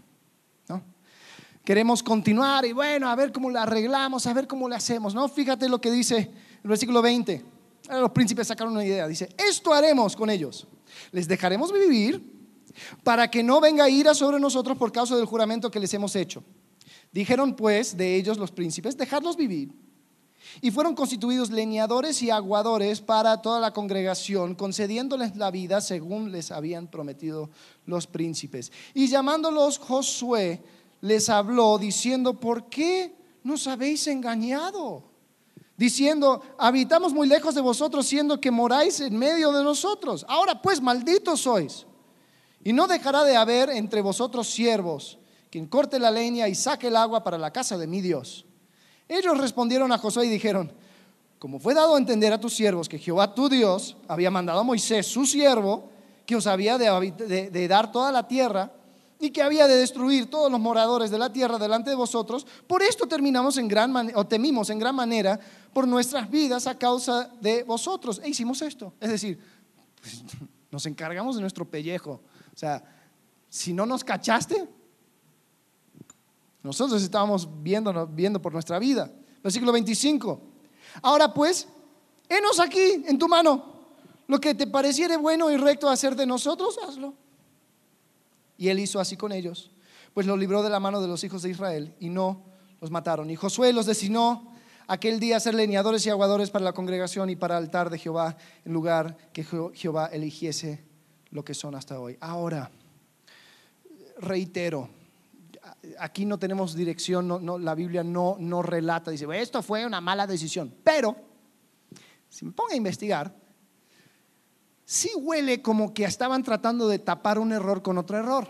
Queremos continuar y bueno, a ver cómo la arreglamos, a ver cómo le hacemos, ¿no? Fíjate lo que dice el versículo 20. los príncipes sacaron una idea, dice, esto haremos con ellos. Les dejaremos vivir para que no venga ira sobre nosotros por causa del juramento que les hemos hecho. Dijeron pues de ellos los príncipes, dejadlos vivir. Y fueron constituidos leñadores y aguadores para toda la congregación, concediéndoles la vida según les habían prometido los príncipes. Y llamándolos Josué, les habló diciendo, ¿por qué nos habéis engañado? Diciendo, habitamos muy lejos de vosotros, siendo que moráis en medio de nosotros. Ahora pues, malditos sois. Y no dejará de haber entre vosotros siervos, quien corte la leña y saque el agua para la casa de mi Dios. Ellos respondieron a Josué y dijeron, como fue dado a entender a tus siervos que Jehová tu Dios había mandado a Moisés, su siervo, que os había de, de dar toda la tierra, y que había de destruir todos los moradores de la tierra delante de vosotros, por esto terminamos en gran o temimos en gran manera por nuestras vidas a causa de vosotros. E hicimos esto. Es decir, pues, <laughs> nos encargamos de nuestro pellejo. O sea, si no nos cachaste, nosotros estábamos viendo, viendo por nuestra vida. Versículo 25. Ahora pues, enos aquí en tu mano. Lo que te pareciere bueno y recto hacer de nosotros, hazlo. Y él hizo así con ellos, pues los libró de la mano de los hijos de Israel y no los mataron. Y Josué los designó aquel día a ser leñadores y aguadores para la congregación y para el altar de Jehová, en lugar que Jehová eligiese lo que son hasta hoy. Ahora, reitero, aquí no tenemos dirección, no, la Biblia no, no relata, dice, esto fue una mala decisión, pero si me pongo a investigar, sí huele como que estaban tratando de tapar un error con otro error.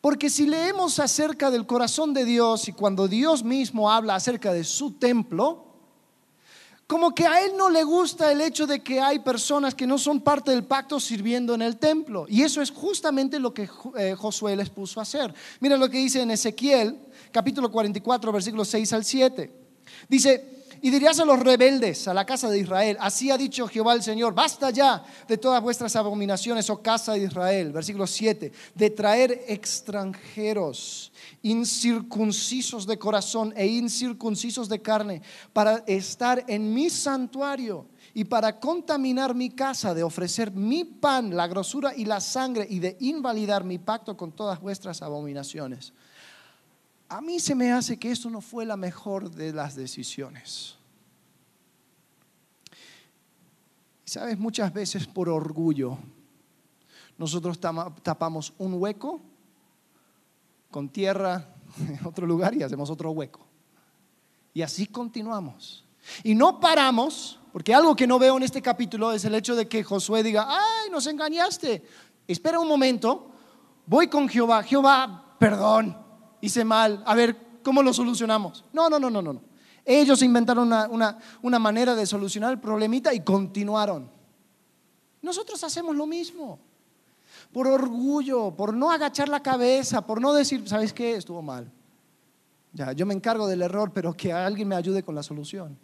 Porque si leemos acerca del corazón de Dios y cuando Dios mismo habla acerca de su templo, como que a él no le gusta el hecho de que hay personas que no son parte del pacto sirviendo en el templo. Y eso es justamente lo que eh, Josué les puso a hacer. Mira lo que dice en Ezequiel, capítulo 44, versículos 6 al 7. Dice, y dirías a los rebeldes, a la casa de Israel, así ha dicho Jehová el Señor, basta ya de todas vuestras abominaciones, oh casa de Israel, versículo 7, de traer extranjeros incircuncisos de corazón e incircuncisos de carne para estar en mi santuario y para contaminar mi casa, de ofrecer mi pan, la grosura y la sangre y de invalidar mi pacto con todas vuestras abominaciones. A mí se me hace que esto no fue la mejor de las decisiones. Sabes, muchas veces por orgullo nosotros tapamos un hueco con tierra en otro lugar y hacemos otro hueco. Y así continuamos. Y no paramos, porque algo que no veo en este capítulo es el hecho de que Josué diga, ay, nos engañaste. Espera un momento, voy con Jehová, Jehová, perdón, hice mal, a ver, ¿cómo lo solucionamos? No, no, no, no, no. Ellos inventaron una, manera de solucionar el problemita y continuaron. Nosotros hacemos lo mismo. Por orgullo, por no agachar la cabeza, por no decir, ¿sabes qué? Estuvo mal. Ya, yo me encargo del error, pero que alguien me ayude con la solución.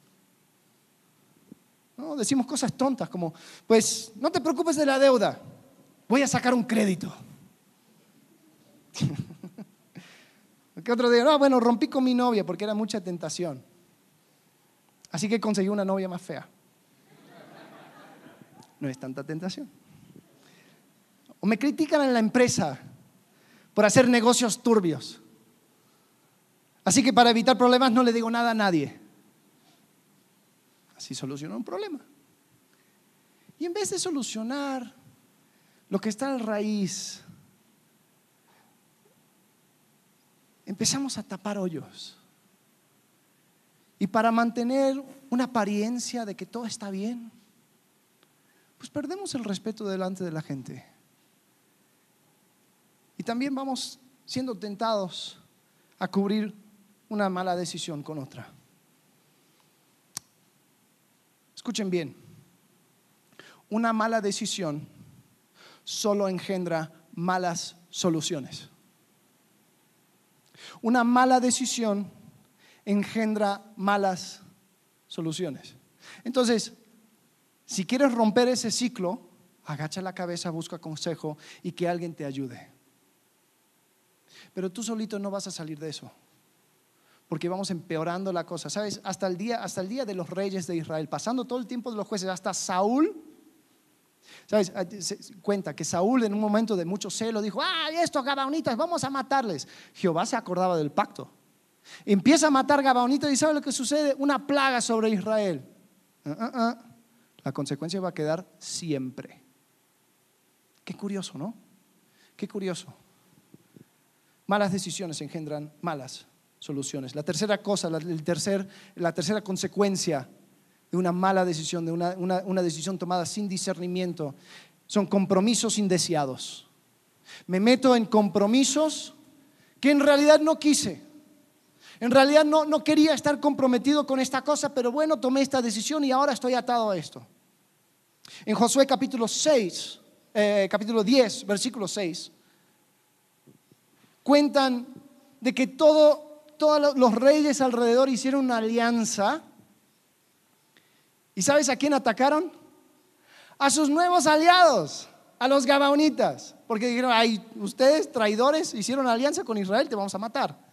Decimos cosas tontas como, pues no te preocupes de la deuda, voy a sacar un crédito. <laughs> que otro día, no, bueno, rompí con mi novia porque era mucha tentación. Así que conseguí una novia más fea. No es tanta tentación. O me critican en la empresa por hacer negocios turbios. Así que para evitar problemas no le digo nada a nadie. Así solucionó un problema. Y en vez de solucionar lo que está en raíz, empezamos a tapar hoyos. Y para mantener una apariencia de que todo está bien, pues perdemos el respeto delante de la gente. Y también vamos siendo tentados a cubrir una mala decisión con otra. Escuchen bien, una mala decisión solo engendra malas soluciones. Una mala decisión engendra malas soluciones. Entonces, si quieres romper ese ciclo, agacha la cabeza, busca consejo y que alguien te ayude. Pero tú solito no vas a salir de eso. Porque vamos empeorando la cosa. ¿Sabes? Hasta el día, hasta el día de los reyes de Israel, pasando todo el tiempo de los jueces, hasta Saúl ¿Sabes? Ah, cuenta que Saúl en un momento de mucho celo dijo, ah, estos gabaonitas, vamos a matarles. Jehová se acordaba del pacto. Empieza a matar gabaonitas y ¿sabe lo que sucede? Una plaga sobre Israel. Ah, ah, La consecuencia va a quedar siempre. Qué curioso, ¿no? Qué curioso. Malas decisiones engendran malas soluciones. La tercera cosa, la, tercer, la tercera consecuencia de una mala decisión, de una, decisión tomada sin discernimiento. Son compromisos indeseados. Me meto en compromisos que en realidad no quise. En realidad no, no quería estar comprometido con esta cosa, pero bueno, tomé esta decisión y ahora estoy atado a esto. En Josué capítulo 6, eh, capítulo 10, versículo 6, cuentan de que todo, todos los reyes alrededor hicieron una alianza ¿Y sabes a quién atacaron? A sus nuevos aliados, a los gabaonitas. Porque dijeron, ay, ustedes traidores hicieron alianza con Israel, te vamos a matar.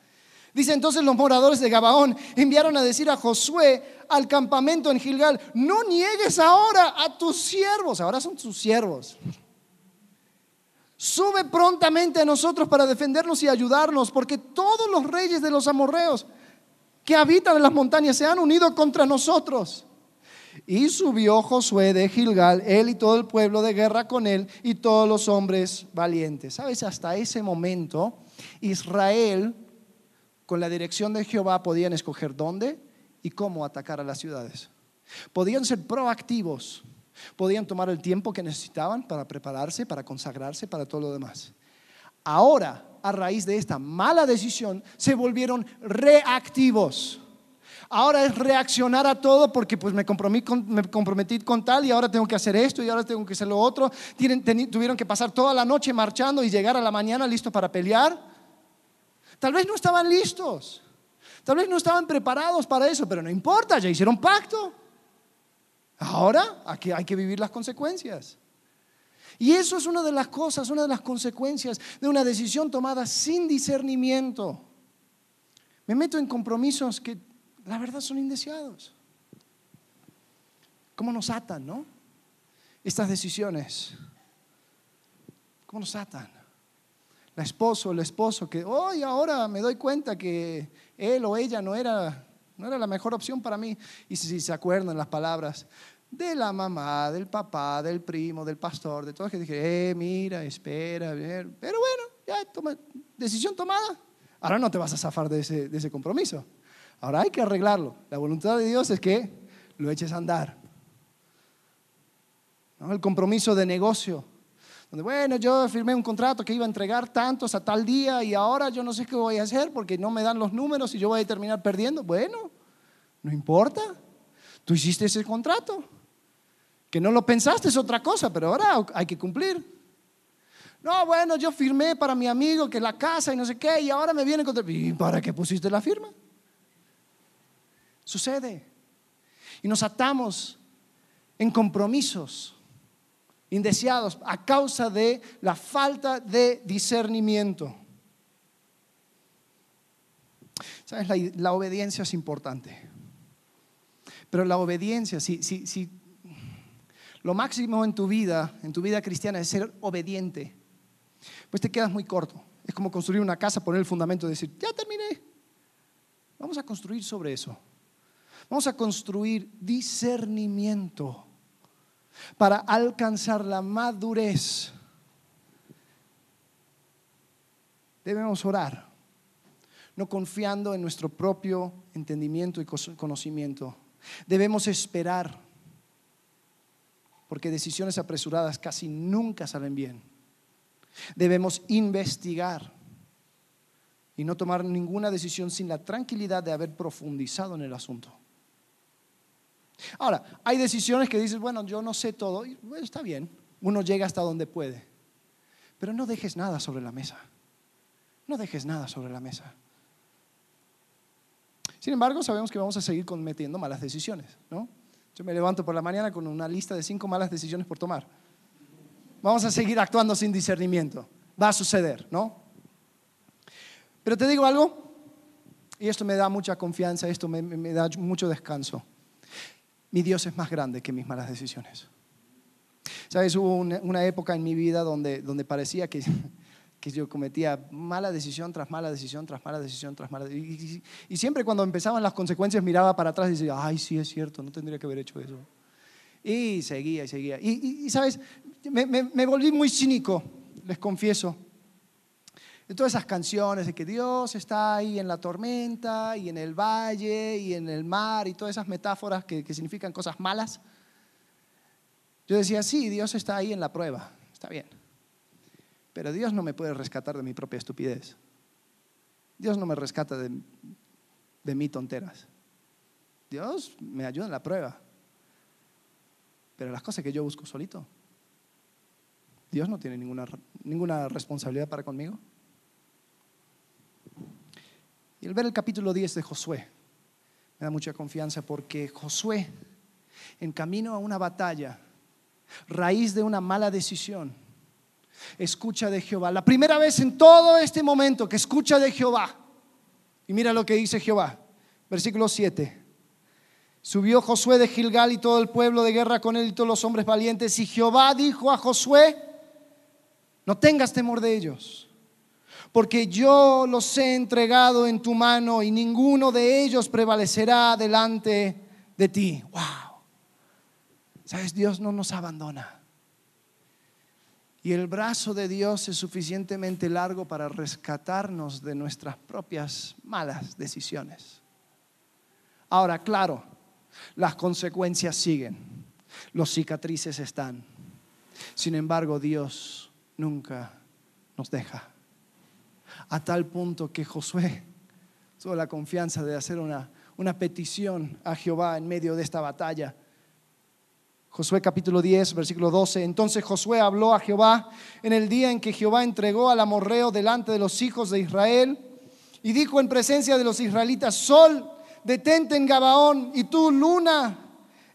Dice entonces los moradores de Gabaón enviaron a decir a Josué al campamento en Gilgal, no niegues ahora a tus siervos, ahora son tus siervos. Sube prontamente a nosotros para defendernos y ayudarnos, porque todos los reyes de los amorreos que habitan en las montañas se han unido contra nosotros. Y subió Josué de Gilgal, él y todo el pueblo de guerra con él y todos los hombres valientes. ¿Sabes? Hasta ese momento, Israel, con la dirección de Jehová, podían escoger dónde y cómo atacar a las ciudades. Podían ser proactivos, podían tomar el tiempo que necesitaban para prepararse, para consagrarse, para todo lo demás. Ahora, a raíz de esta mala decisión, se volvieron reactivos Ahora es reaccionar a todo porque pues me, comprometí con, tal y ahora tengo que hacer esto y ahora tengo que hacer lo otro. tuvieron que pasar toda la noche marchando y llegar a la mañana listo para pelear. Tal vez no estaban listos. Tal vez no estaban preparados para eso, pero no importa, ya hicieron pacto. Ahora aquí hay que vivir las consecuencias. Y eso es una de las cosas, una de las consecuencias de una decisión tomada sin discernimiento. Me meto en compromisos que la verdad son indeseados. ¿Cómo nos atan, no? Estas decisiones. ¿Cómo nos atan? La esposo el esposo que hoy ahora me doy cuenta que él o ella no era, no era la mejor opción para mí. Y si, se acuerdan las palabras de la mamá, del papá, del primo, del pastor, de todos que dije, eh, mira, espera, pero bueno, ya toma, decisión tomada. Ahora no te vas a zafar de ese, de ese compromiso. Ahora hay que arreglarlo. La voluntad de Dios es que lo eches a andar. El compromiso de negocio. Donde, bueno, yo firmé un contrato que iba a entregar tantos a tal día y ahora yo no sé qué voy a hacer porque no me dan los números y yo voy a terminar perdiendo. Bueno, no importa. Tú hiciste ese contrato. Que no lo pensaste es otra cosa, pero ahora hay que cumplir. No, bueno, yo firmé para mi amigo que la casa y no sé qué, y ahora me viene contra. ¿Y para qué pusiste la firma? Sucede. Y nos atamos en compromisos indeseados a causa de la falta de discernimiento. ¿Sabes? La, obediencia es importante. Pero la obediencia, si, si, si lo máximo en tu vida, en tu vida cristiana, es ser obediente, pues te quedas muy corto. Es como construir una casa, poner el fundamento y decir, ya terminé. Vamos a construir sobre eso. Vamos a construir discernimiento para alcanzar la madurez. Debemos orar, no confiando en nuestro propio entendimiento y conocimiento. Debemos esperar, porque decisiones apresuradas casi nunca salen bien. Debemos investigar y no tomar ninguna decisión sin la tranquilidad de haber profundizado en el asunto. Ahora, hay decisiones que dices, bueno, yo no sé todo, bueno, está bien, uno llega hasta donde puede, pero no dejes nada sobre la mesa, no dejes nada sobre la mesa. Sin embargo, sabemos que vamos a seguir cometiendo malas decisiones, ¿no? Yo me levanto por la mañana con una lista de cinco malas decisiones por tomar. Vamos a seguir actuando sin discernimiento. Va a suceder, ¿no? Pero te digo algo, y esto me da mucha confianza, esto me, da mucho descanso. Mi Dios es más grande que mis malas decisiones. Sabes, hubo una, época en mi vida donde, donde parecía que, <laughs> que, yo cometía mala decisión tras mala decisión, tras mala decisión, tras mala y, y, siempre cuando empezaban las consecuencias miraba para atrás y decía, ay, sí es cierto, no tendría que haber hecho eso. Y seguía y seguía. Y, sabes, me, volví muy cínico, les confieso. De todas esas canciones de que Dios está ahí en la tormenta y en el valle y en el mar y todas esas metáforas que, significan cosas malas. Yo decía, sí, Dios está ahí en la prueba, está bien. Pero Dios no me puede rescatar de mi propia estupidez. Dios no me rescata de, de mi tonteras. Dios me ayuda en la prueba. Pero las cosas que yo busco solito, Dios no tiene ninguna, ninguna responsabilidad para conmigo. Y el ver el capítulo 10 de Josué me da mucha confianza porque Josué, en camino a una batalla, raíz de una mala decisión, escucha de Jehová. La primera vez en todo este momento que escucha de Jehová. Y mira lo que dice Jehová, versículo 7. Subió Josué de Gilgal y todo el pueblo de guerra con él y todos los hombres valientes. Y Jehová dijo a Josué, no tengas temor de ellos, porque yo los he entregado en tu mano y ninguno de ellos prevalecerá delante de ti. Wow. Sabes, Dios no nos abandona. Y el brazo de Dios es suficientemente largo para rescatarnos de nuestras propias malas decisiones. Ahora, claro, las consecuencias siguen, los cicatrices están. Sin embargo, Dios nunca nos deja. A tal punto que Josué tuvo la confianza de hacer una, una petición a Jehová en medio de esta batalla. Josué capítulo 10, versículo 12. Entonces Josué habló a Jehová en el día en que Jehová entregó al amorreo delante de los hijos de Israel Y dijo en presencia de los israelitas, Sol, detente en Gabaón, y tú, luna,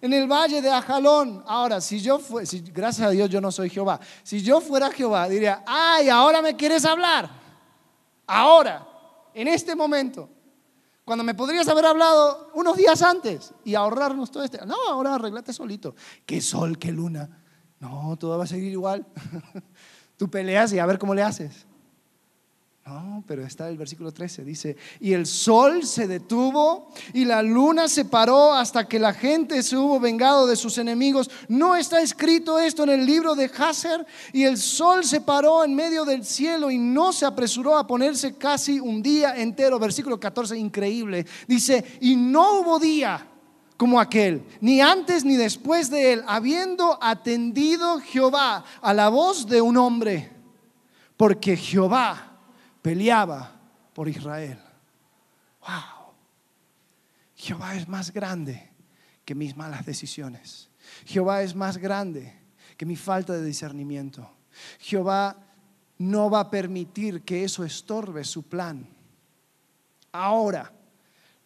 en el valle de Ajalón. Ahora, si yo fuera, gracias a Dios yo no soy Jehová, si yo fuera Jehová, diría, ay, ahora me quieres hablar. Ahora, en este momento, cuando me podrías haber hablado unos días antes y ahorrarnos todo este. No, ahora arreglate solito. ¿Qué sol, qué luna? No, todo va a seguir igual. <laughs> Tú peleas y a ver cómo le haces. No, pero está el versículo 13, dice, y el sol se detuvo y la luna se paró hasta que la gente se hubo vengado de sus enemigos. No está escrito esto en el libro de Hazer y el sol se paró en medio del cielo y no se apresuró a ponerse casi un día entero. Versículo 14, increíble. Dice, y no hubo día como aquel, ni antes ni después de él, habiendo atendido Jehová a la voz de un hombre, porque Jehová peleaba por Israel. Wow. Jehová es más grande que mis malas decisiones. Jehová es más grande que mi falta de discernimiento. Jehová no va a permitir que eso estorbe su plan. Ahora,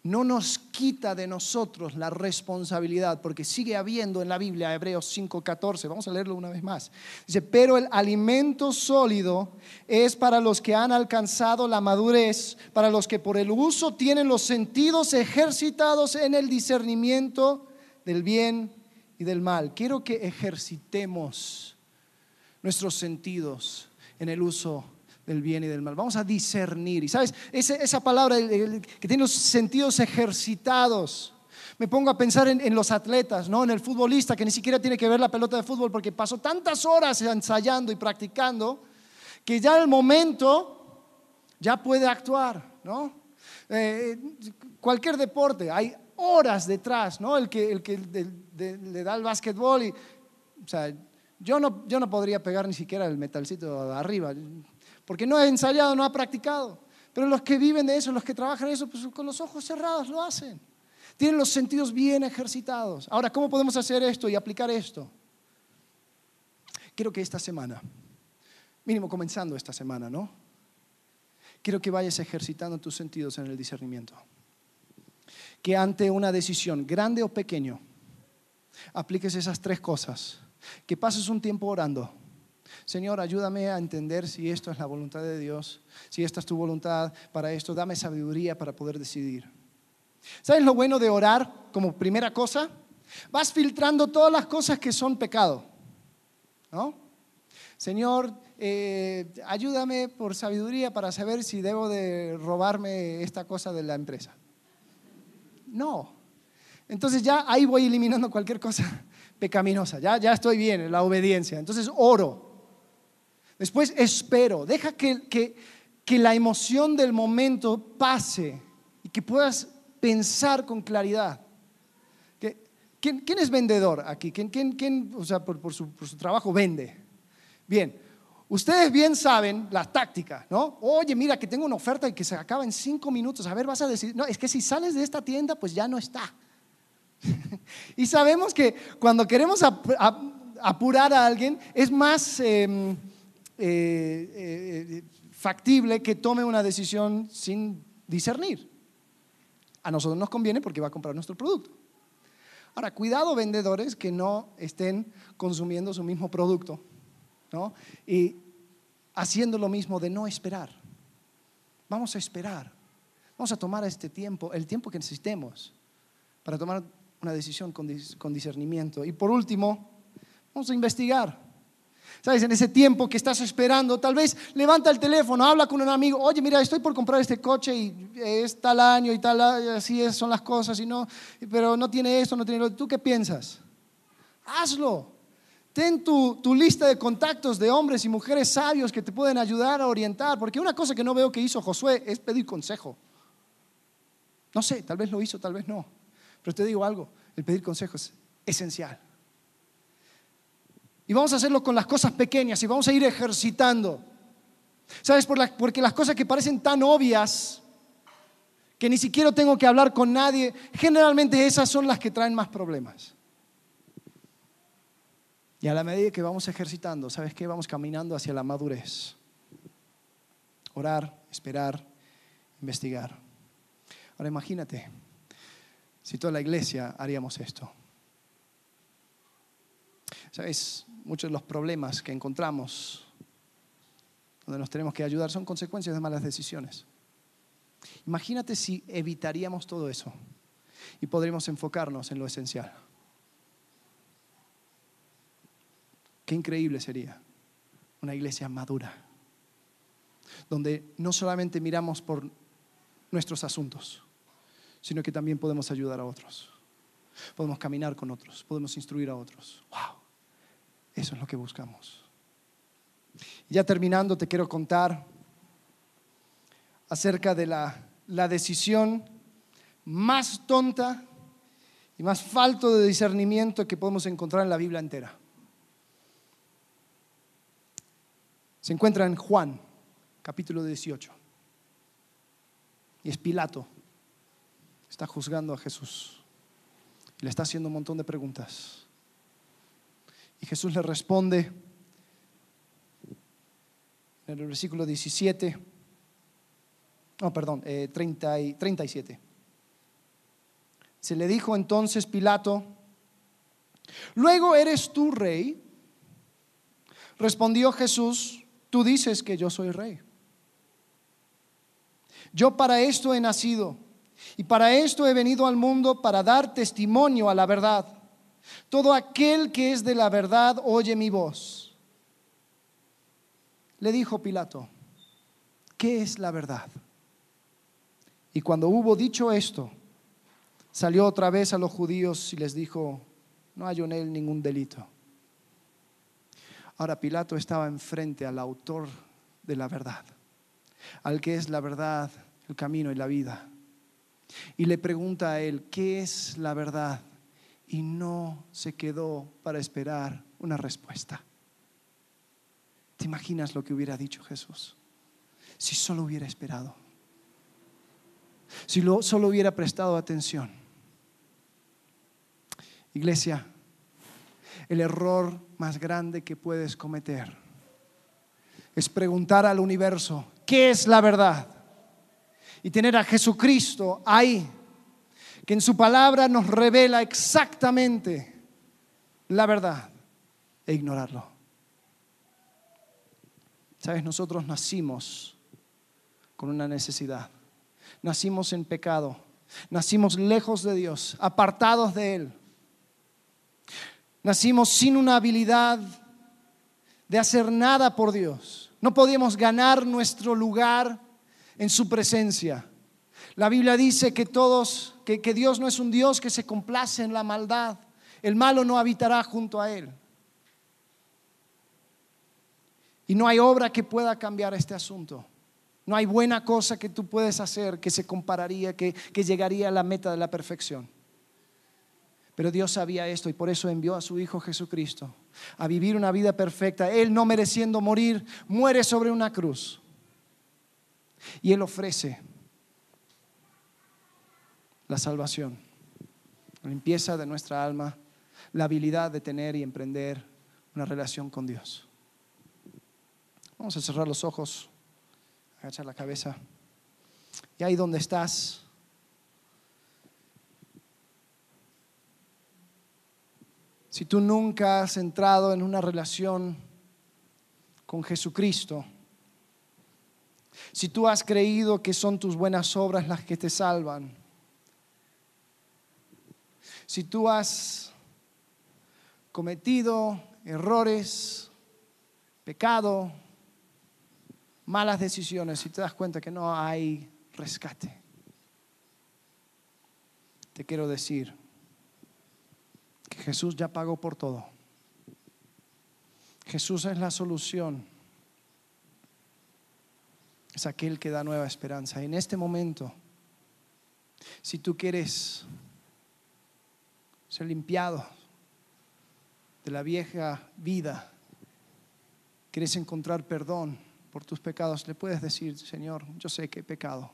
no nos quita de nosotros la responsabilidad, porque sigue habiendo en la Biblia, Hebreos 5:14, vamos a leerlo una vez más. Dice, pero el alimento sólido es para los que han alcanzado la madurez, para los que por el uso tienen los sentidos ejercitados en el discernimiento del bien y del mal. Quiero que ejercitemos nuestros sentidos en el uso del bien y del mal. Vamos a discernir. Y sabes, esa, palabra que tiene los sentidos ejercitados. Me pongo a pensar en, los atletas, ¿no? en el futbolista que ni siquiera tiene que ver la pelota de fútbol porque pasó tantas horas ensayando y practicando que ya en el momento ya puede actuar. ¿no? Eh, cualquier deporte, hay horas detrás, ¿no? El que, el que le da el básquetbol y, o sea, yo no, yo no podría pegar ni siquiera el metalcito de arriba porque no ha ensayado, no ha practicado. Pero los que viven de eso, los que trabajan en eso, pues con los ojos cerrados lo hacen. Tienen los sentidos bien ejercitados. Ahora, ¿cómo podemos hacer esto y aplicar esto? Quiero que esta semana, mínimo comenzando esta semana, ¿no? Quiero que vayas ejercitando tus sentidos en el discernimiento. Que ante una decisión, grande o pequeño, apliques esas tres cosas. Que pases un tiempo orando Señor, ayúdame a entender si esto es la voluntad de Dios, si esta es tu voluntad para esto, dame sabiduría para poder decidir. ¿Sabes lo bueno de orar como primera cosa? Vas filtrando todas las cosas que son pecado. ¿No? Señor, eh, ayúdame por sabiduría para saber si debo de robarme esta cosa de la empresa. No. Entonces ya ahí voy eliminando cualquier cosa <laughs> pecaminosa. Ya, ya estoy bien en la obediencia. Entonces oro. Después espero, deja que, que, la emoción del momento pase y que puedas pensar con claridad. ¿Quién, es vendedor aquí? ¿Quién, quién, quién o sea, por, su, por, su, trabajo vende? Bien, ustedes bien saben la táctica, ¿no? Oye, mira que tengo una oferta y que se acaba en cinco minutos. A ver, vas a decir, no, es que si sales de esta tienda, pues ya no está. <laughs> y sabemos que cuando queremos apurar a alguien, es más... Em, eh, eh, factible que tome una decisión sin discernir. A nosotros nos conviene porque va a comprar nuestro producto. Ahora, cuidado vendedores que no estén consumiendo su mismo producto ¿no? y haciendo lo mismo de no esperar. Vamos a esperar. Vamos a tomar este tiempo, el tiempo que necesitemos para tomar una decisión con discernimiento. Y por último, vamos a investigar. ¿Sabes? En ese tiempo que estás esperando, tal vez levanta el teléfono, habla con un amigo, oye, mira, estoy por comprar este coche y es tal año y tal, así son las cosas, y no, pero no tiene esto, no tiene lo ¿Tú qué piensas? Hazlo. Ten tu, tu lista de contactos de hombres y mujeres sabios que te pueden ayudar a orientar, porque una cosa que no veo que hizo Josué es pedir consejo. No sé, tal vez lo hizo, tal vez no. Pero te digo algo, el pedir consejo es esencial. Y vamos a hacerlo con las cosas pequeñas y vamos a ir ejercitando. ¿Sabes? Porque las cosas que parecen tan obvias, que ni siquiera tengo que hablar con nadie, generalmente esas son las que traen más problemas. Y a la medida que vamos ejercitando, ¿sabes qué? Vamos caminando hacia la madurez. Orar, esperar investigar. Ahora imagínate si toda la iglesia haríamos esto. ¿Sabes? Muchos de los problemas que encontramos donde nos tenemos que ayudar son consecuencias de malas decisiones. Imagínate si evitaríamos todo eso y podríamos enfocarnos en lo esencial. Qué increíble sería una iglesia madura, donde no solamente miramos por nuestros asuntos, sino que también podemos ayudar a otros. Podemos caminar con otros, podemos instruir a otros. ¡Wow! Eso es lo que buscamos. Ya terminando, te quiero contar acerca de la, la decisión más tonta y más falto de discernimiento que podemos encontrar en la Biblia entera. Se encuentra en Juan, capítulo 18. Y es Pilato. Está juzgando a Jesús. Y le está haciendo un montón de preguntas. Y Jesús le responde en el versículo 17. No, perdón, 30 y, 37. Se le dijo entonces Pilato, luego eres tú rey. Respondió Jesús, tú dices que yo soy rey. Yo para esto he nacido y para esto he venido al mundo para dar testimonio a la verdad. Todo aquel que es de la verdad oye mi voz. Le dijo Pilato, ¿qué es la verdad? Y cuando hubo dicho esto, salió otra vez a los judíos y les dijo, no hay en él ningún delito. Ahora Pilato estaba enfrente al autor de la verdad, al que es la verdad, el camino y la vida. Y le pregunta a él, ¿qué es la verdad? Y no se quedó para esperar una respuesta. ¿Te imaginas lo que hubiera dicho Jesús? Si solo hubiera esperado. Si solo hubiera prestado atención. Iglesia, el error más grande que puedes cometer es preguntar al universo, ¿qué es la verdad? Y tener a Jesucristo ahí, que en su palabra nos revela exactamente la verdad e ignorarlo. Sabes, nosotros nacimos con una necesidad. Nacimos en pecado. Nacimos lejos de Dios, apartados de Él. Nacimos sin una habilidad de hacer nada por Dios. No podíamos ganar nuestro lugar en su presencia. La Biblia dice que todos, que, que, Dios no es un Dios que se complace en la maldad. El malo no habitará junto a Él. Y no hay obra que pueda cambiar este asunto. No hay buena cosa que tú puedes hacer que se compararía, que, que llegaría a la meta de la perfección. Pero Dios sabía esto y por eso envió a su Hijo Jesucristo a vivir una vida perfecta. Él no mereciendo morir, muere sobre una cruz. Y Él ofrece la salvación, la limpieza de nuestra alma, la habilidad de tener y emprender una relación con Dios. Vamos a cerrar los ojos, agachar la cabeza. Y ahí donde estás, Si tú nunca has entrado en una relación con Jesucristo, si tú has creído que son tus buenas obras las que te salvan, si tú has cometido errores, pecado, malas decisiones, si te das cuenta que no hay rescate, te quiero decir, que Jesús ya pagó por todo. Jesús es la solución. Es aquel que da nueva esperanza. En este momento, si tú quieres ser limpiado de la vieja vida, quieres encontrar perdón por tus pecados, le puedes decir, Señor, yo sé que he pecado.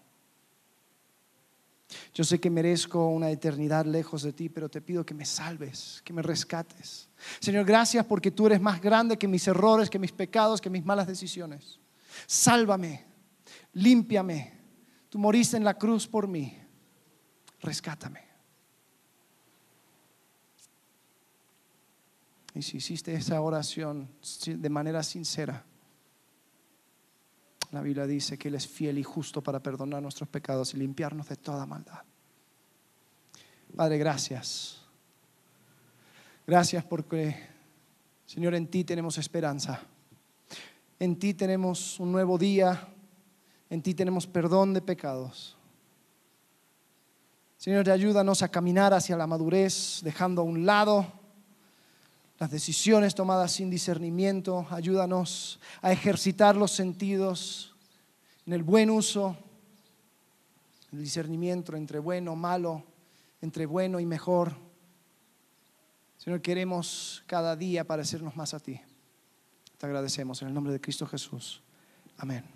Yo sé que merezco una eternidad lejos de ti, pero te pido que me salves, que me rescates. Señor, gracias porque tú eres más grande que mis errores, que mis pecados, que mis malas decisiones. Sálvame, límpiame. Tú moriste en la cruz por mí. Rescátame. Y si hiciste esa oración de manera sincera, la Biblia dice que Él es fiel y justo para perdonar nuestros pecados y limpiarnos de toda maldad. Padre, gracias. Gracias porque, Señor, en ti tenemos esperanza. En ti tenemos un nuevo día. En ti tenemos perdón de pecados. Señor, ayúdanos a caminar hacia la madurez, dejando a un lado las decisiones tomadas sin discernimiento. Ayúdanos a ejercitar los sentidos en el buen uso, el discernimiento entre bueno, malo, entre bueno y mejor. Señor, queremos cada día parecernos más a ti. Te agradecemos en el nombre de Cristo Jesús. Amén.